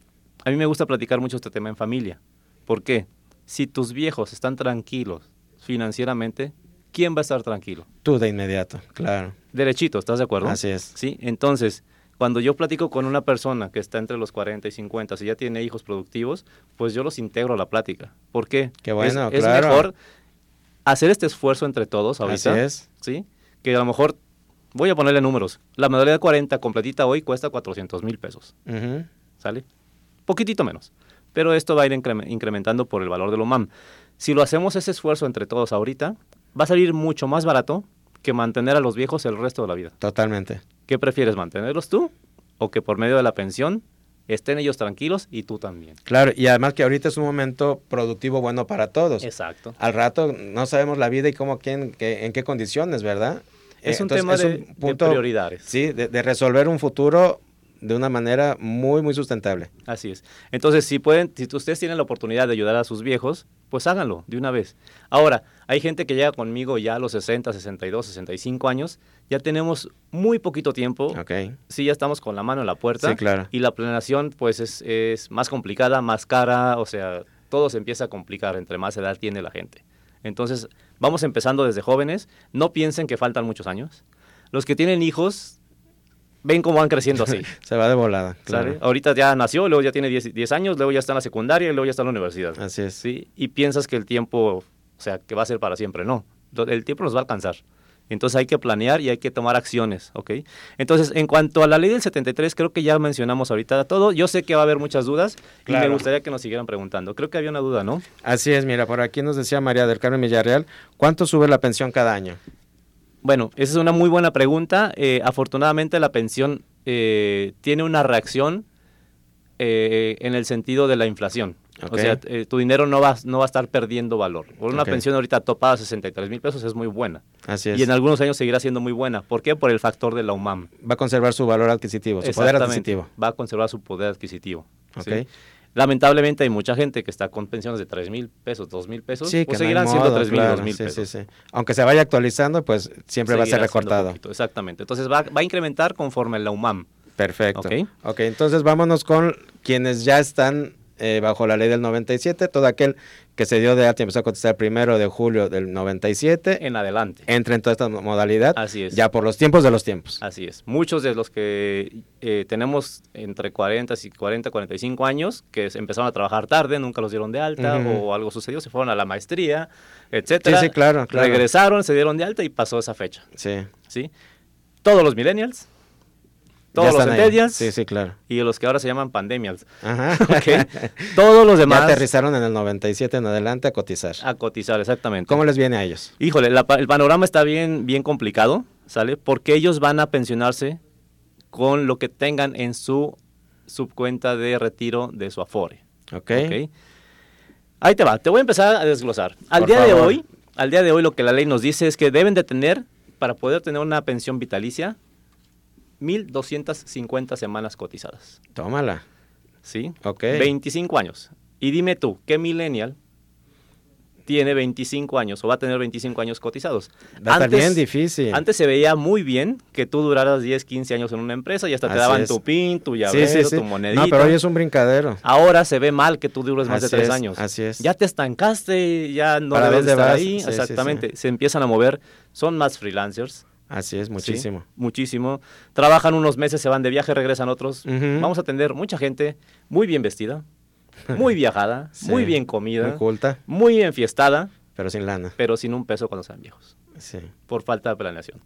a mí me gusta platicar mucho este tema en familia. ¿Por qué? Si tus viejos están tranquilos financieramente, ¿quién va a estar tranquilo? Tú de inmediato, claro. Derechito, ¿estás de acuerdo? Así es. Sí, entonces, cuando yo platico con una persona que está entre los 40 y 50, si ya tiene hijos productivos, pues yo los integro a la plática. ¿Por qué? Qué bueno, es, claro. es mejor hacer este esfuerzo entre todos ahorita. Así es. ¿Sí? Que a lo mejor Voy a ponerle números. La modalidad 40 completita hoy cuesta 400 mil pesos. Uh -huh. ¿Sale? Poquitito menos. Pero esto va a ir incrementando por el valor del OMAM. Si lo hacemos ese esfuerzo entre todos ahorita, va a salir mucho más barato que mantener a los viejos el resto de la vida. Totalmente. ¿Qué prefieres, mantenerlos tú o que por medio de la pensión estén ellos tranquilos y tú también. Claro, y además que ahorita es un momento productivo bueno para todos. Exacto. Al rato no sabemos la vida y cómo, quién, qué, en qué condiciones, ¿verdad? Es un tema de, prioridades. Sí, de, resolver un futuro de una manera muy, muy sustentable. Así es. Entonces, si pueden, si ustedes tienen la oportunidad de ayudar a sus viejos, pues háganlo de una vez. Ahora, hay gente que llega conmigo ya a los 60, 62, 65 años, ya tenemos muy poquito tiempo. Ok. Sí, ya estamos con la mano en la puerta. Sí, claro. Y la planeación, pues, es, es más complicada, más cara, o sea, todo se empieza a complicar entre más edad tiene la gente. Entonces, vamos empezando desde jóvenes. No piensen que faltan muchos años. Los que tienen hijos, ven cómo van creciendo así. Se va de volada. Claro. Ahorita ya nació, luego ya tiene 10, años, luego ya está en la secundaria y luego ya está en la universidad. Así es. ¿sí? Y piensas que el tiempo, o sea, que va a ser para siempre. No, el tiempo nos va a alcanzar. Entonces hay que planear y hay que tomar acciones, ¿ok? Entonces, en cuanto a la ley del 73, creo que ya mencionamos ahorita todo. Yo sé que va a haber muchas dudas y me gustaría que nos siguieran preguntando. Creo que había una duda, ¿no? Así es, mira, por aquí nos decía María del Carmen Villarreal, ¿cuánto sube la pensión cada año? Bueno, esa es una muy buena pregunta. Eh, afortunadamente la pensión eh, tiene una reacción eh, en el sentido de la inflación. O sea, tu dinero no va, no va a estar perdiendo valor. Una pensión ahorita topada a 63 mil pesos es muy buena. Así es. Y en algunos años seguirá siendo muy buena. ¿Por qué? Por el factor de la UMAM. Va a conservar su valor adquisitivo, su poder adquisitivo. Va a conservar su poder adquisitivo. Okay. Lamentablemente hay mucha gente que está con pensiones de 3 mil pesos, 2 mil pesos, sí, pues seguirán siendo 3 mil, 2 mil sí, pesos. Sí, Aunque se vaya actualizando, pues siempre va a ser recortado. exactamente. Entonces va, va, a incrementar conforme la UMAM. Perfecto. ok, entonces vámonos con quienes ya están eh, bajo la ley del 97, todo aquel que se dio de alta y empezó a cotizar primero de julio del 97. En adelante. Entra en toda esta modalidad. Así es. Ya por los tiempos de los tiempos. Así es. Muchos de los que eh, tenemos entre 40 y 40, 45 años, que empezaron a trabajar tarde, nunca los dieron de alta o algo sucedió, se fueron a la maestría, etcétera. Sí, sí, claro, claro. Regresaron, se dieron de alta y pasó esa fecha. Sí. ¿Sí? Todos los millennials todos los centennials. Sí, sí, claro. Y los que ahora se llaman pandemials. Ajá. Todos los demás. Ya aterrizaron en el 97 en adelante a cotizar. A cotizar, exactamente. ¿Cómo les viene a ellos? Híjole, el panorama está bien, bien complicado, ¿sale? Porque ellos van a pensionarse con lo que tengan en su subcuenta de retiro de su Afore. Ok. Ahí te va, te voy a empezar a desglosar. Al día de hoy, al día de hoy lo que la ley nos dice es que deben de tener, para poder tener una pensión vitalicia, 1.250 semanas cotizadas. Tómala. ¿Sí? Ok. 25 años. Y dime tú, ¿qué millennial tiene 25 años o va a tener 25 años cotizados? Va antes, bien difícil. Antes se veía muy bien que tú duraras 10, 15 años en una empresa y hasta te daban tu pin, tu llavero, tu monedita. No, pero hoy es un brincadero. Ahora se ve mal que tú dures más de 3 años. Así es. Ya te estancaste, ya no debes de estar ahí. Exactamente. Se empiezan a mover. Son más freelancers Así es, muchísimo. muchísimo. Trabajan unos meses, se van de viaje, regresan otros. Vamos a atender mucha gente muy bien vestida, muy viajada, muy bien comida, muy culta, muy enfiestada. Pero sin lana. Pero sin un peso cuando sean viejos. Sí. Por falta de planeación.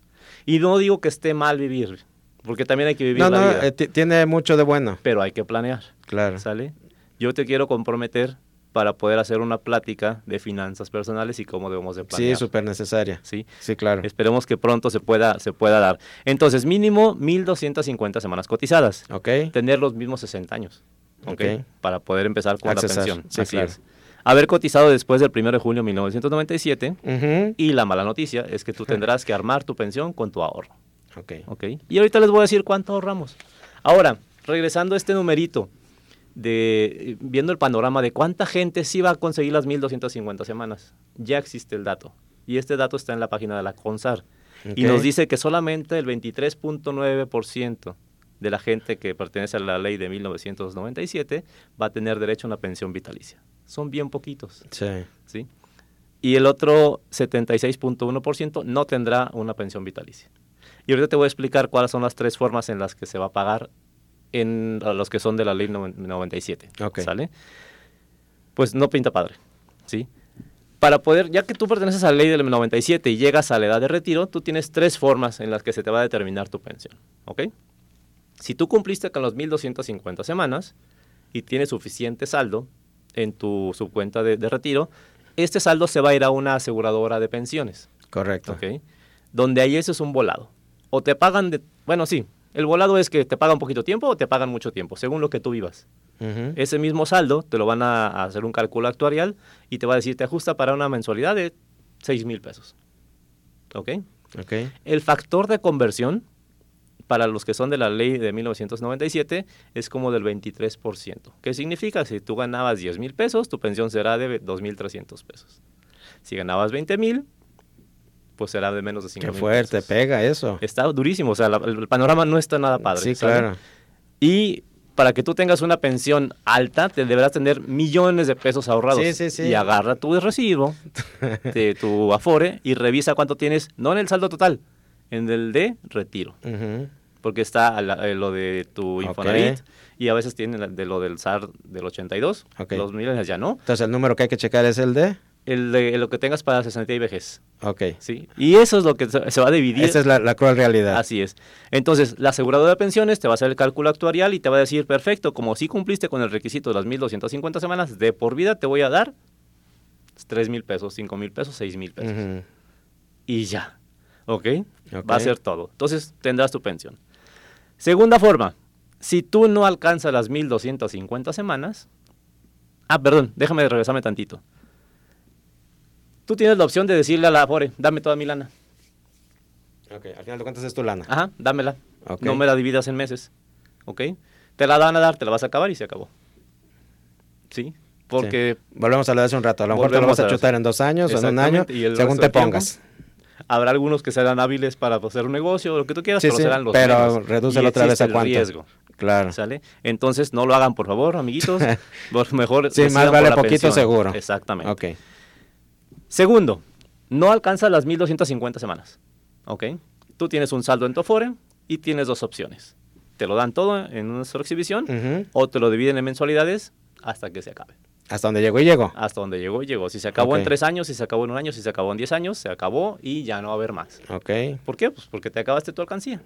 Y no digo que esté mal vivir, porque también hay que vivir no, la no, vida. Eh, tiene mucho de bueno. Pero hay que planear. Claro. ¿Sale? Yo te quiero comprometer para poder hacer una plática de finanzas personales y cómo debemos de planear. Sí, súper necesaria. Sí, sí, claro. Esperemos que pronto se pueda, se pueda dar. Entonces, mínimo 1.250 semanas cotizadas. Ok. Tener los mismos 60 años. Ok. Para poder empezar con la pensión. Sí, Así claro. es. Haber cotizado después del 1 de julio de 1997. Y la mala noticia es que tú tendrás que armar tu pensión con tu ahorro. Ok. Ok. Y ahorita les voy a decir cuánto ahorramos. Ahora, regresando a este numerito, de viendo el panorama de cuánta gente sí va a conseguir las 1250 semanas. Ya existe el dato. Y este dato está en la página de la CONSAR. Y nos dice que solamente el 23.9% de la gente que pertenece a la ley de 1997 va a tener derecho a una pensión vitalicia. Son bien poquitos. Sí. ¿sí? Y el otro 76.1% no tendrá una pensión vitalicia. Y ahorita te voy a explicar cuáles son las tres formas en las que se va a pagar en los que son de la ley 97. ¿Sale? Pues no pinta padre, ¿sí? Para poder, ya que tú perteneces a la ley del 97 y llegas a la edad de retiro, tú tienes tres formas en las que se te va a determinar tu pensión, ¿ok? Si tú cumpliste con las 1.250 semanas y tienes suficiente saldo en tu subcuenta de, de, retiro, este saldo se va a ir a una aseguradora de pensiones. Correcto. ¿Ok? Donde ahí eso es un volado. O te pagan de, bueno, sí, El volado es que te pagan poquito tiempo o te pagan mucho tiempo, según lo que tú vivas. Ese mismo saldo te lo van a, a hacer un cálculo actuarial y te va a decir, te ajusta para una mensualidad de 6 mil pesos. ¿Ok? Ok. El factor de conversión para los que son de la ley de 1997 es como del 23%. ¿Qué significa? Si tú ganabas 10 mil pesos, tu pensión será de 2.300 pesos. Si ganabas 20 mil, pues será de menos de 5 Qué mil fuerte, pesos. pega eso. Está durísimo, o sea, la- el, panorama no está nada padre. sí, ¿sale? claro. Y para que tú tengas una pensión alta, te deberás tener millones de pesos ahorrados. Sí, sí, sí. Y agarra tu recibo de tu Afore y revisa cuánto tienes, no en el saldo total, en el de retiro. Porque está la- eh, lo de tu. Infonavit y a veces tiene de lo del SAR del 82. Ok. Los millones ya no. Entonces el número que hay que checar es el de... El de lo que tengas para 60 y vejez. Ok. ¿sí? Y eso es lo que se va a dividir. Esa es la, la cruel realidad. Así es. Entonces, la aseguradora de pensiones te va a hacer el cálculo actuarial y te va a decir, perfecto, como si cumpliste con el requisito de las 1.250 semanas, de por vida te voy a dar 3 mil pesos, 5 mil pesos, 6 mil pesos. Y ya. Ok. Va a ser todo. Entonces, tendrás tu pensión. Segunda forma, si tú no alcanzas las 1.250 semanas... Ah, perdón, déjame regresarme tantito. Tú tienes la opción de decirle a la Afore, dame toda mi lana. Ok, al final de cuentas es tu lana. Ajá, dámela. Ok. No me la dividas en meses. ¿Ok? Te la van a dar, te la vas a acabar y se acabó. ¿Sí? Porque Sí. Volvemos a hablar de hace un rato. A lo mejor te lo vas a a chutar en dos años o en un año, según te tiempo, pongas. habrá algunos que serán hábiles para hacer un negocio o lo que tú quieras, Sí, pero sí, serán los pero redúcelo otra vez a cuánto. riesgo. Claro. ¿Sale? Entonces no lo hagan, por favor, amiguitos. Por mejor Sí, más vale poquito pensión. seguro. Exactamente. Ok. Segundo, no alcanza las 1250 semanas. ¿Ok? Tú tienes un saldo en tu Afore y tienes dos opciones. Te lo dan todo en una sola exhibición Ujú. o te lo dividen en mensualidades hasta que se acabe. Hasta donde llegó y llegó. Hasta donde llegó, llegó. Si se acabó Ok. en tres años, si se acabó en un año, si se acabó en diez años, se acabó y ya no va a haber más. Ok. ¿Por qué? Pues porque te acabaste tu alcancía.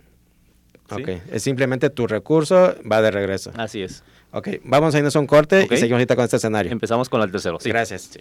¿Sí? Ok. Es simplemente tu recurso va de regreso. Así es. Ok. Vamos a irnos a un corte y seguimos ahorita con este escenario. Empezamos con el tercero. Sí. Gracias. Sí.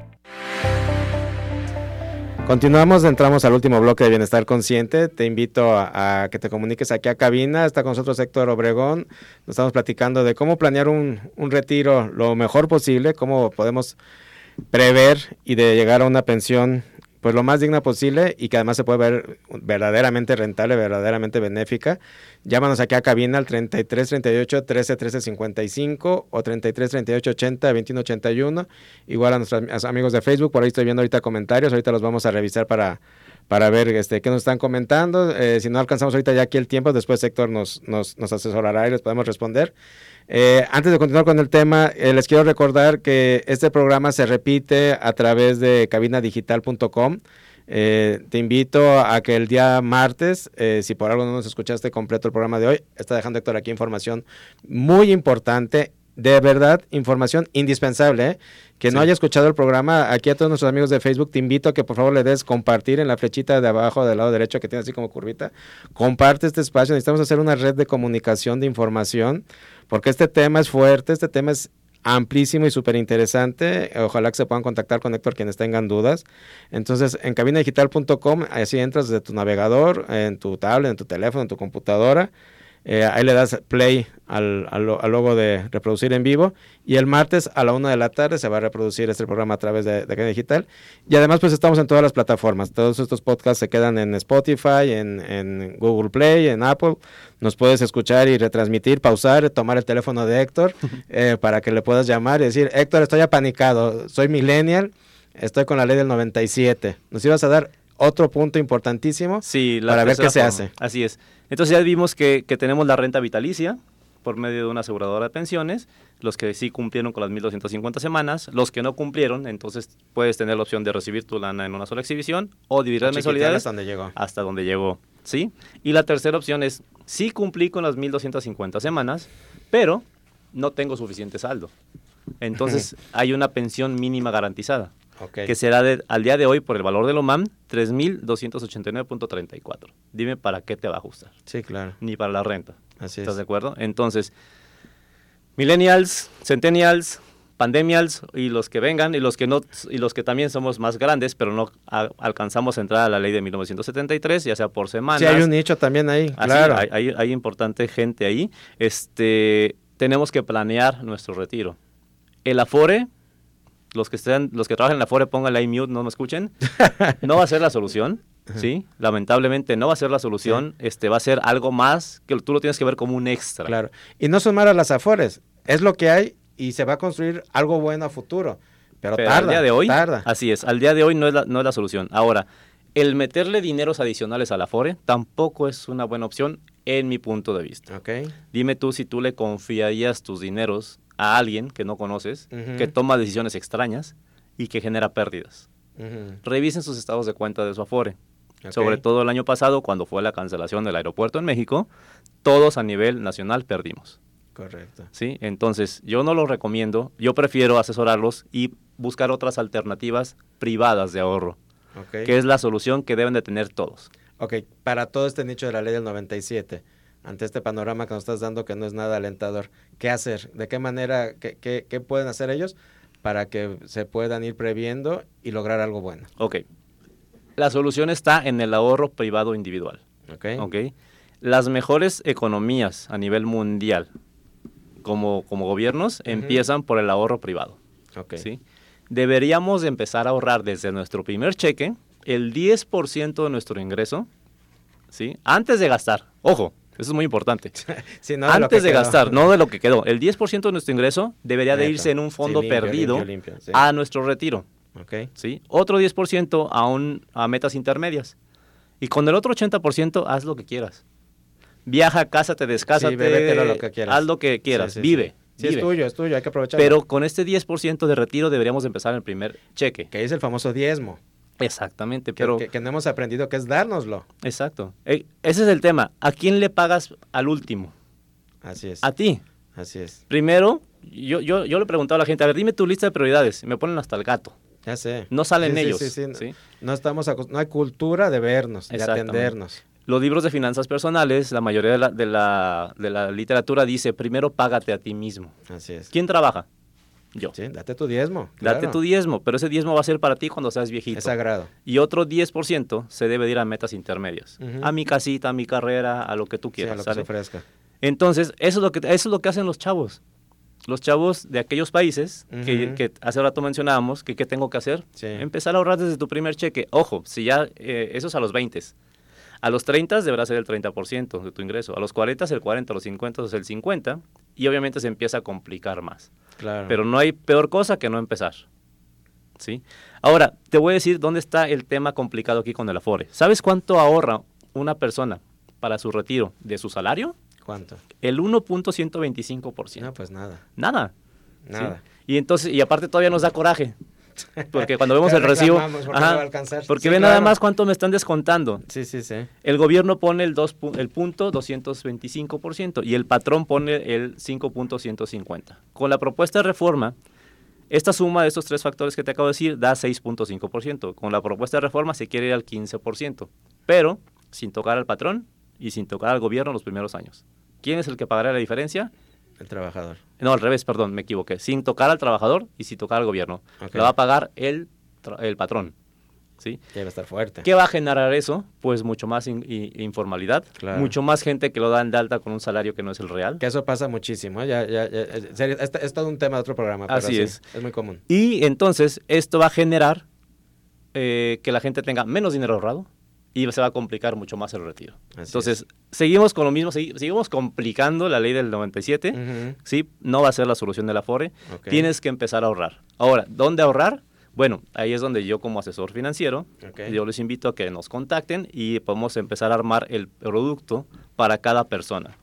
Continuamos, entramos al último bloque de Bienestar Consciente. Te invito a, que te comuniques aquí a cabina. Está con nosotros Héctor Obregón. Nos estamos platicando de cómo planear un, un retiro lo mejor posible, cómo podemos prever y de llegar a una pensión pues lo más digna posible y que además se puede ver verdaderamente rentable, verdaderamente benéfica. Llámanos aquí a cabina al 33 38 13 13 55 o 33 38 80 21 81. Igual a nuestros amigos de Facebook, por ahí estoy viendo ahorita comentarios, ahorita los vamos a revisar para, para ver este, qué nos están comentando. Eh, si no alcanzamos ahorita ya aquí el tiempo, después Héctor nos, nos, nos asesorará y les podemos responder. Eh, antes de continuar con el tema, eh, les quiero recordar que este programa se repite a través de cabinadigital.com. Eh, te invito a que el día martes, eh, si por algo no nos escuchaste completo el programa de hoy, está dejando Héctor aquí información muy importante, de verdad, información indispensable. ¿eh? Que Sí. no haya escuchado el programa, aquí a todos nuestros amigos de Facebook, te invito a que por favor le des compartir en la flechita de abajo del lado derecho que tiene así como curvita. Comparte este espacio, necesitamos hacer una red de comunicación, de información, porque este tema es fuerte, este tema es amplísimo y súper interesante. Ojalá que se puedan contactar con Héctor quienes tengan dudas. Entonces, en cabinadigital.com, así entras desde tu navegador, en tu tablet, en tu teléfono, en tu computadora. Eh, ahí le das play al, al, lo- al logo de reproducir en vivo y el martes a la una de la tarde se va a reproducir este programa a través de, de Cadena Digital. Y además pues estamos en todas las plataformas. Todos estos podcasts se quedan en Spotify en, en Google Play en Apple. Nos puedes escuchar y retransmitir pausar tomar el teléfono de Héctor eh, para que le puedas llamar y decir Héctor estoy apanicado soy millennial estoy con la ley del 97 nos ibas a dar otro punto importantísimo Sí, la para ver qué se forma. hace Así es. Entonces ya vimos que, que tenemos la renta vitalicia por medio de una aseguradora de pensiones, los que sí cumplieron con las 1.250 semanas, los que no cumplieron, entonces puedes tener la opción de recibir tu lana en una sola exhibición o dividir las mensualidades hasta donde llegó hasta donde llegó. ¿sí? Y la tercera opción es, sí cumplí con las 1.250 semanas, pero no tengo suficiente saldo. Entonces hay una pensión mínima garantizada, Que será de- al día de hoy por el valor del OMAM 3.289.34. Dime para qué te va a ajustar, Sí, claro. ni para la renta. Así ¿Estás es. de acuerdo? Entonces, millennials, centennials, pandemials y los que vengan y los que no y los que también somos más grandes, pero no a- alcanzamos a entrar a la ley de 1973, ya sea por semanas. Sí, hay un nicho también ahí, Así, claro. hay, hay- hay importante gente ahí. Este, tenemos que planear nuestro retiro. El Afore, los que estén, los que trabajan en el Afore, pónganle ahí mute, no me escuchen. No va a ser la solución, ¿sí? Lamentablemente no va a ser la solución. Este, va a ser algo más que tú lo tienes que ver como un extra. Claro. Y no son malas las afores. Es lo que hay y se va a construir algo bueno a futuro. Pero, Pero tarda. al día de hoy, Tarda. así es, al día de hoy no es la, no es la solución. Ahora, el meterle dineros adicionales al Afore tampoco es una buena opción en mi punto de vista. Ok. Dime tú si tú le confiarías tus dineros a alguien que no conoces, que toma decisiones extrañas y que genera pérdidas. Ujú. Revisen sus estados de cuenta de su Afore. Sobre todo el año pasado, cuando fue la cancelación del aeropuerto en México, todos a nivel nacional perdimos. Correcto. ¿sí? Entonces, yo no lo recomiendo. Yo prefiero asesorarlos y buscar otras alternativas privadas de ahorro, que es la solución que deben de tener todos. Ok, para todo este nicho de la ley del 97, ante este panorama que nos estás dando que no es nada alentador, ¿qué hacer? ¿De qué manera, qué, qué- qué pueden hacer ellos para que se puedan ir previendo y lograr algo bueno? Ok. La solución está en el ahorro privado individual. Ok. ¿ok? Las mejores economías a nivel mundial, como, como gobiernos, empiezan por el ahorro privado. Ok. ¿sí? Deberíamos de empezar a ahorrar desde nuestro primer cheque el 10% de nuestro ingreso, ¿sí? Antes de gastar. Ojo, eso es muy importante. Sí, no Antes de gastar, no de lo que quedó. El 10% de nuestro ingreso debería de irse en un Sí, fondo limpio, perdido limpio, limpio, sí. a nuestro retiro. Ok. ¿sí? Otro 10% a, un, a metas intermedias. Y con el otro 80% haz lo que quieras. Viaja, cásate, descásate, bébetelo lo que quieras. haz lo que quieras, vive. sí. Es tuyo, es tuyo, hay que aprovecharlo. Pero con este 10% de retiro deberíamos de empezar el primer cheque. Que es el famoso diezmo, Exactamente, pero... que- que no hemos aprendido que es dárnoslo. Exacto. Ese es el tema. ¿A quién le pagas al último? Así es. A ti. Así es. Primero, yo, yo, yo le preguntaba a la gente, a ver, dime tu lista de prioridades. Y me ponen hasta el gato. Ya sé. No salen Sí, ellos. sí, sí, no- ¿sí? No estamos no hay cultura de vernos, de atendernos. Los libros de finanzas personales, la mayoría de la, de la, de la literatura dice, primero págate a ti mismo. Así es. ¿Quién trabaja? Yo. Sí, date tu diezmo. Date tu diezmo, pero ese diezmo va a ser para ti cuando seas viejito. Es sagrado. Y otro 10% se debe de ir a metas intermedias. A mi casita, a mi carrera, a lo que tú Sí, quieras. a lo que se ofrezca. Entonces, eso es, lo que, eso es lo que hacen los chavos. Los chavos de aquellos países que, que hace rato mencionábamos, que qué tengo que hacer. Sí. Empezar a ahorrar desde tu primer cheque. Ojo, si ya, eh, eso es a los 20. A los 30 deberá ser el 30% de tu ingreso. A los 40 es el 40, a los 50 es el 50. Y obviamente se empieza a complicar más. Claro. Pero no hay peor cosa que no empezar. ¿Sí? Ahora, te voy a decir dónde está el tema complicado aquí con el Afore. ¿Sabes cuánto ahorra una persona para su retiro de su salario? ¿Cuánto? El 1.125%. No, pues nada. Nada. ¿sí? Nada. Y entonces, y aparte todavía nos da coraje. Porque cuando vemos ¿Qué el recibo, ajá, porque Sí, ve nada más cuánto me están descontando. Sí, sí, sí. El gobierno pone el, dos, pu- el punto 225% y el patrón pone el 5.150. Con la propuesta de reforma, esta suma de estos tres factores que te acabo de decir da 6.5%. Con la propuesta de reforma se quiere ir al 15%, pero sin tocar al patrón y sin tocar al gobierno los primeros años. ¿Quién es el que pagará la diferencia? El trabajador. No, al revés, perdón, me equivoqué. Sin tocar al trabajador y sin tocar al gobierno. Ok. La va a pagar el, el patrón. ¿sí? Debe estar fuerte. ¿Qué va a generar eso? Pues mucho más in- informalidad, Claro. mucho más gente que lo dan de alta con un salario que no es el real. Que eso pasa muchísimo. ¿eh? Ya, ya, ya, en serio, es, es todo un tema de otro programa. pero Así sí, es. Es muy común. Y entonces esto va a generar eh, que la gente tenga menos dinero ahorrado y se va a complicar mucho más el retiro. Así entonces, seguimos con lo mismo, segui- seguimos complicando la ley del 97. Ujú. ¿sí? No va a ser la solución del Afore. Ok. Tienes que empezar a ahorrar. Ahora, ¿dónde ahorrar? Bueno, ahí es donde yo como asesor financiero, Ok. yo les invito a que nos contacten y podemos empezar a armar el producto para cada persona,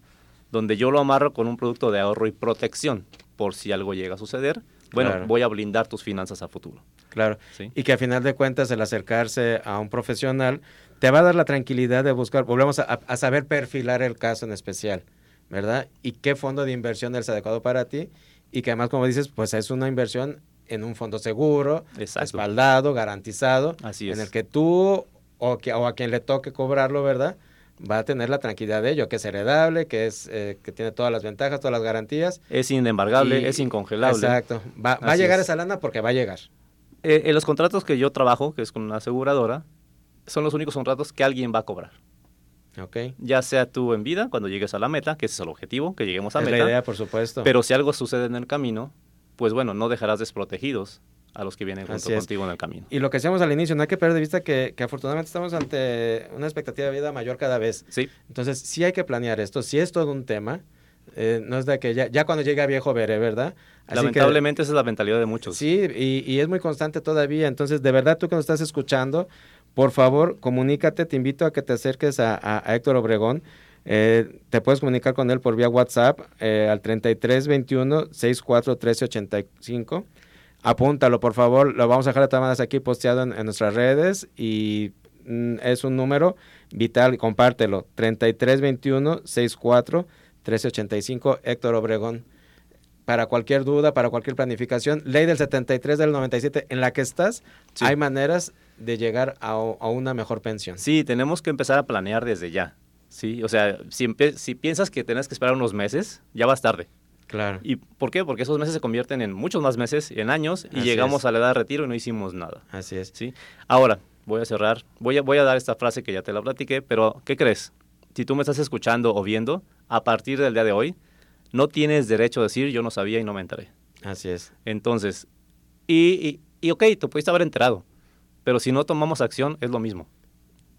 donde yo lo amarro con un producto de ahorro y protección, por si algo llega a suceder. Bueno, Claro. voy a blindar tus finanzas a futuro. Claro. ¿sí? Y que a final de cuentas el acercarse a un profesional te va a dar la tranquilidad de buscar, volvemos a, a saber perfilar el caso en especial, ¿verdad? Y qué fondo de inversión es adecuado para ti y que además, como dices, pues es una inversión en un fondo seguro, Exacto. respaldado, garantizado, Así en es. el que tú o, que, o a quien le toque cobrarlo, ¿verdad? Va a tener la tranquilidad de ello, que es heredable, que es eh, que tiene todas las ventajas, todas las garantías. Es inembargable, Y- es incongelable. Exacto. Va, va a llegar es. esa lana porque va a llegar. Eh, en los contratos que yo trabajo, que es con una aseguradora, son los únicos contratos que alguien va a cobrar. ¿Ok? Ya sea tú en vida, cuando llegues a la meta, que ese es el objetivo, que lleguemos a es meta. la idea, por supuesto. Pero si algo sucede en el camino, pues bueno, no dejarás desprotegidos a los que vienen junto Así es. contigo en el camino. Y lo que decíamos al inicio, no hay que perder de vista que, que afortunadamente estamos ante una expectativa de vida mayor cada vez. Sí, Entonces, sí hay que planear esto, sí es todo un tema. Eh, no es de que ya, ya cuando llegue a viejo veré, ¿verdad? Así que- lamentablemente esa es la mentalidad de muchos. Sí, y, y es muy constante todavía. Entonces, de verdad, tú que nos estás escuchando, por favor, comunícate. Te invito a que te acerques a, a- a Héctor Obregón. Eh, te puedes comunicar con él por vía WhatsApp eh, al 3321 64 13 85. Apúntalo, por favor. Lo vamos a dejar de todas aquí posteado en, en nuestras redes y mm, es un número vital. Compártelo. 3321 64 13 85. Héctor Obregón para cualquier duda, para cualquier planificación. Ley del 73 del 97, en la que estás, Sí. hay maneras de llegar a, a una mejor pensión. Sí, tenemos que empezar a planear desde ya. Sí, o sea, si, si piensas que tenés que esperar unos meses, ya vas tarde. Claro. ¿Y por qué? Porque esos meses se convierten en muchos más meses, en años, y Así llegamos es. a la edad de retiro y no hicimos nada. Así es. ¿sí? Ahora, voy a cerrar, voy a, voy a dar esta frase que ya te la platiqué, pero ¿qué crees? Si tú me estás escuchando o viendo, a partir del día de hoy, no tienes derecho a decir yo no sabía y no me enteré. Así es. Entonces, y, y, y ok, te pudiste haber enterado, pero si no tomamos acción es lo mismo.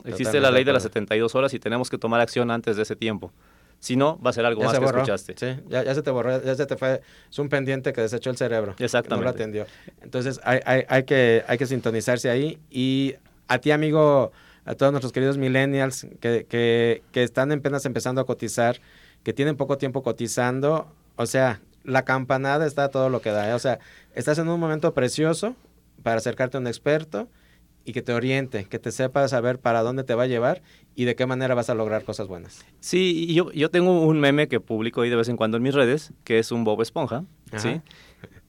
Existe Totalmente la ley de las acuerdo. 72 horas y tenemos que tomar acción antes de ese tiempo. Si no, va a ser algo Ya más se que borró. escuchaste. Sí, ya, ya se te borró, ya se te fue. Es un pendiente que desechó el cerebro. Exactamente. No lo atendió. Entonces, hay, hay, hay, que, hay que sintonizarse ahí. Y a ti, amigo, a todos nuestros queridos millennials que, que, que están apenas empezando a cotizar, que tienen poco tiempo cotizando, o sea, la campanada está todo lo que da. ¿eh? O sea, estás en un momento precioso para acercarte a un experto y que te oriente, que te sepa saber para dónde te va a llevar y de qué manera vas a lograr cosas buenas. Sí, yo, yo tengo un meme que publico ahí de vez en cuando en mis redes, que es un Bob Esponja, ¿sí?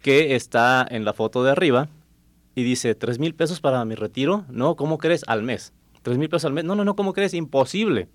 Que está en la foto de arriba y dice, ¿tres mil pesos para mi retiro? No, ¿cómo crees? Al mes. ¿Tres mil pesos al mes? No, no, no, ¿cómo crees? Imposible.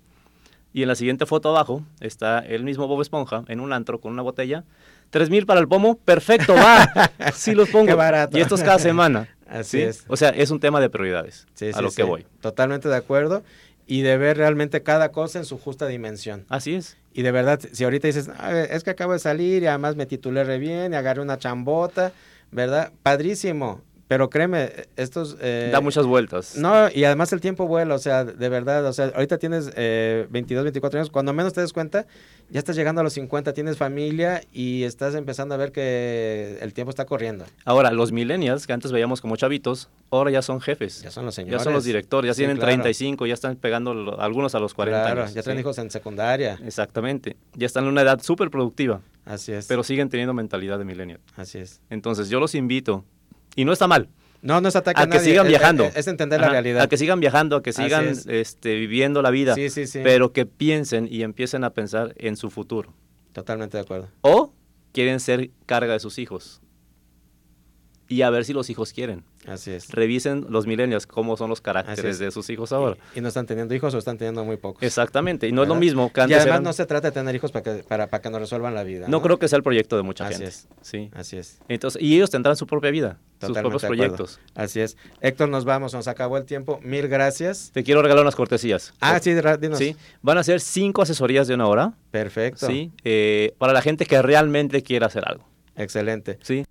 Y en la siguiente foto abajo está el mismo Bob Esponja en un antro con una botella. ¿Tres mil para el pomo? Perfecto, va. Sí los pongo. Qué barato. Y esto es cada semana. Así ¿sí? es. O sea, es un tema de prioridades. Sí, a lo que voy. Totalmente de acuerdo. Y de ver realmente cada cosa en su justa dimensión. Así es. Y de verdad, si ahorita dices, "A ver, es que acabo de salir y además me titulé re bien y agarré una chambota, ¿verdad? Padrísimo. Pero créeme, estos... eh, da muchas vueltas. No, y además el tiempo vuela, o sea, de verdad, o sea, ahorita tienes eh, 22, 24 años, cuando menos te des cuenta, ya estás llegando a los 50, tienes familia y estás empezando a ver que el tiempo está corriendo. Ahora, los millennials, que antes veíamos como chavitos, ahora ya son jefes. Ya son los Ya señores. son los directores, ya Sí, tienen claro. 35, ya están pegando lo- algunos a los 40 Claro, años. ya ¿sí? hijos en secundaria. Exactamente. Ya están en una edad súper productiva, Así es. pero siguen teniendo mentalidad de millennial. Así es. Entonces, yo los invito, y no está mal, No, no es ataque a, a que sigan viajando. Es, es entender la realidad. A que sigan viajando, a que sigan es. este, viviendo la vida, Sí, sí, sí. pero que piensen y empiecen a pensar en su futuro. Totalmente de acuerdo. O quieren ser carga de sus hijos. Y a ver si los hijos quieren. Así es. Revisen los millennials cómo son los caracteres es. de sus hijos ahora. Y, y no están teniendo hijos o están teniendo muy pocos. Exactamente, y no es lo mismo que Y además eran- no se trata de tener hijos para que, para, para que nos resuelvan la vida. No creo que sea el proyecto de mucha Así gente. es. Sí. Así es. Entonces, y ellos tendrán su propia vida, sus propios proyectos. Así es. Héctor, nos vamos, nos acabó el tiempo. Mil gracias. Te quiero regalar unas cortesías. Ah, sí, dinos. Sí, van a ser cinco asesorías de una hora, Perfecto. sí, eh, para la gente que realmente quiera hacer algo, Excelente. sí.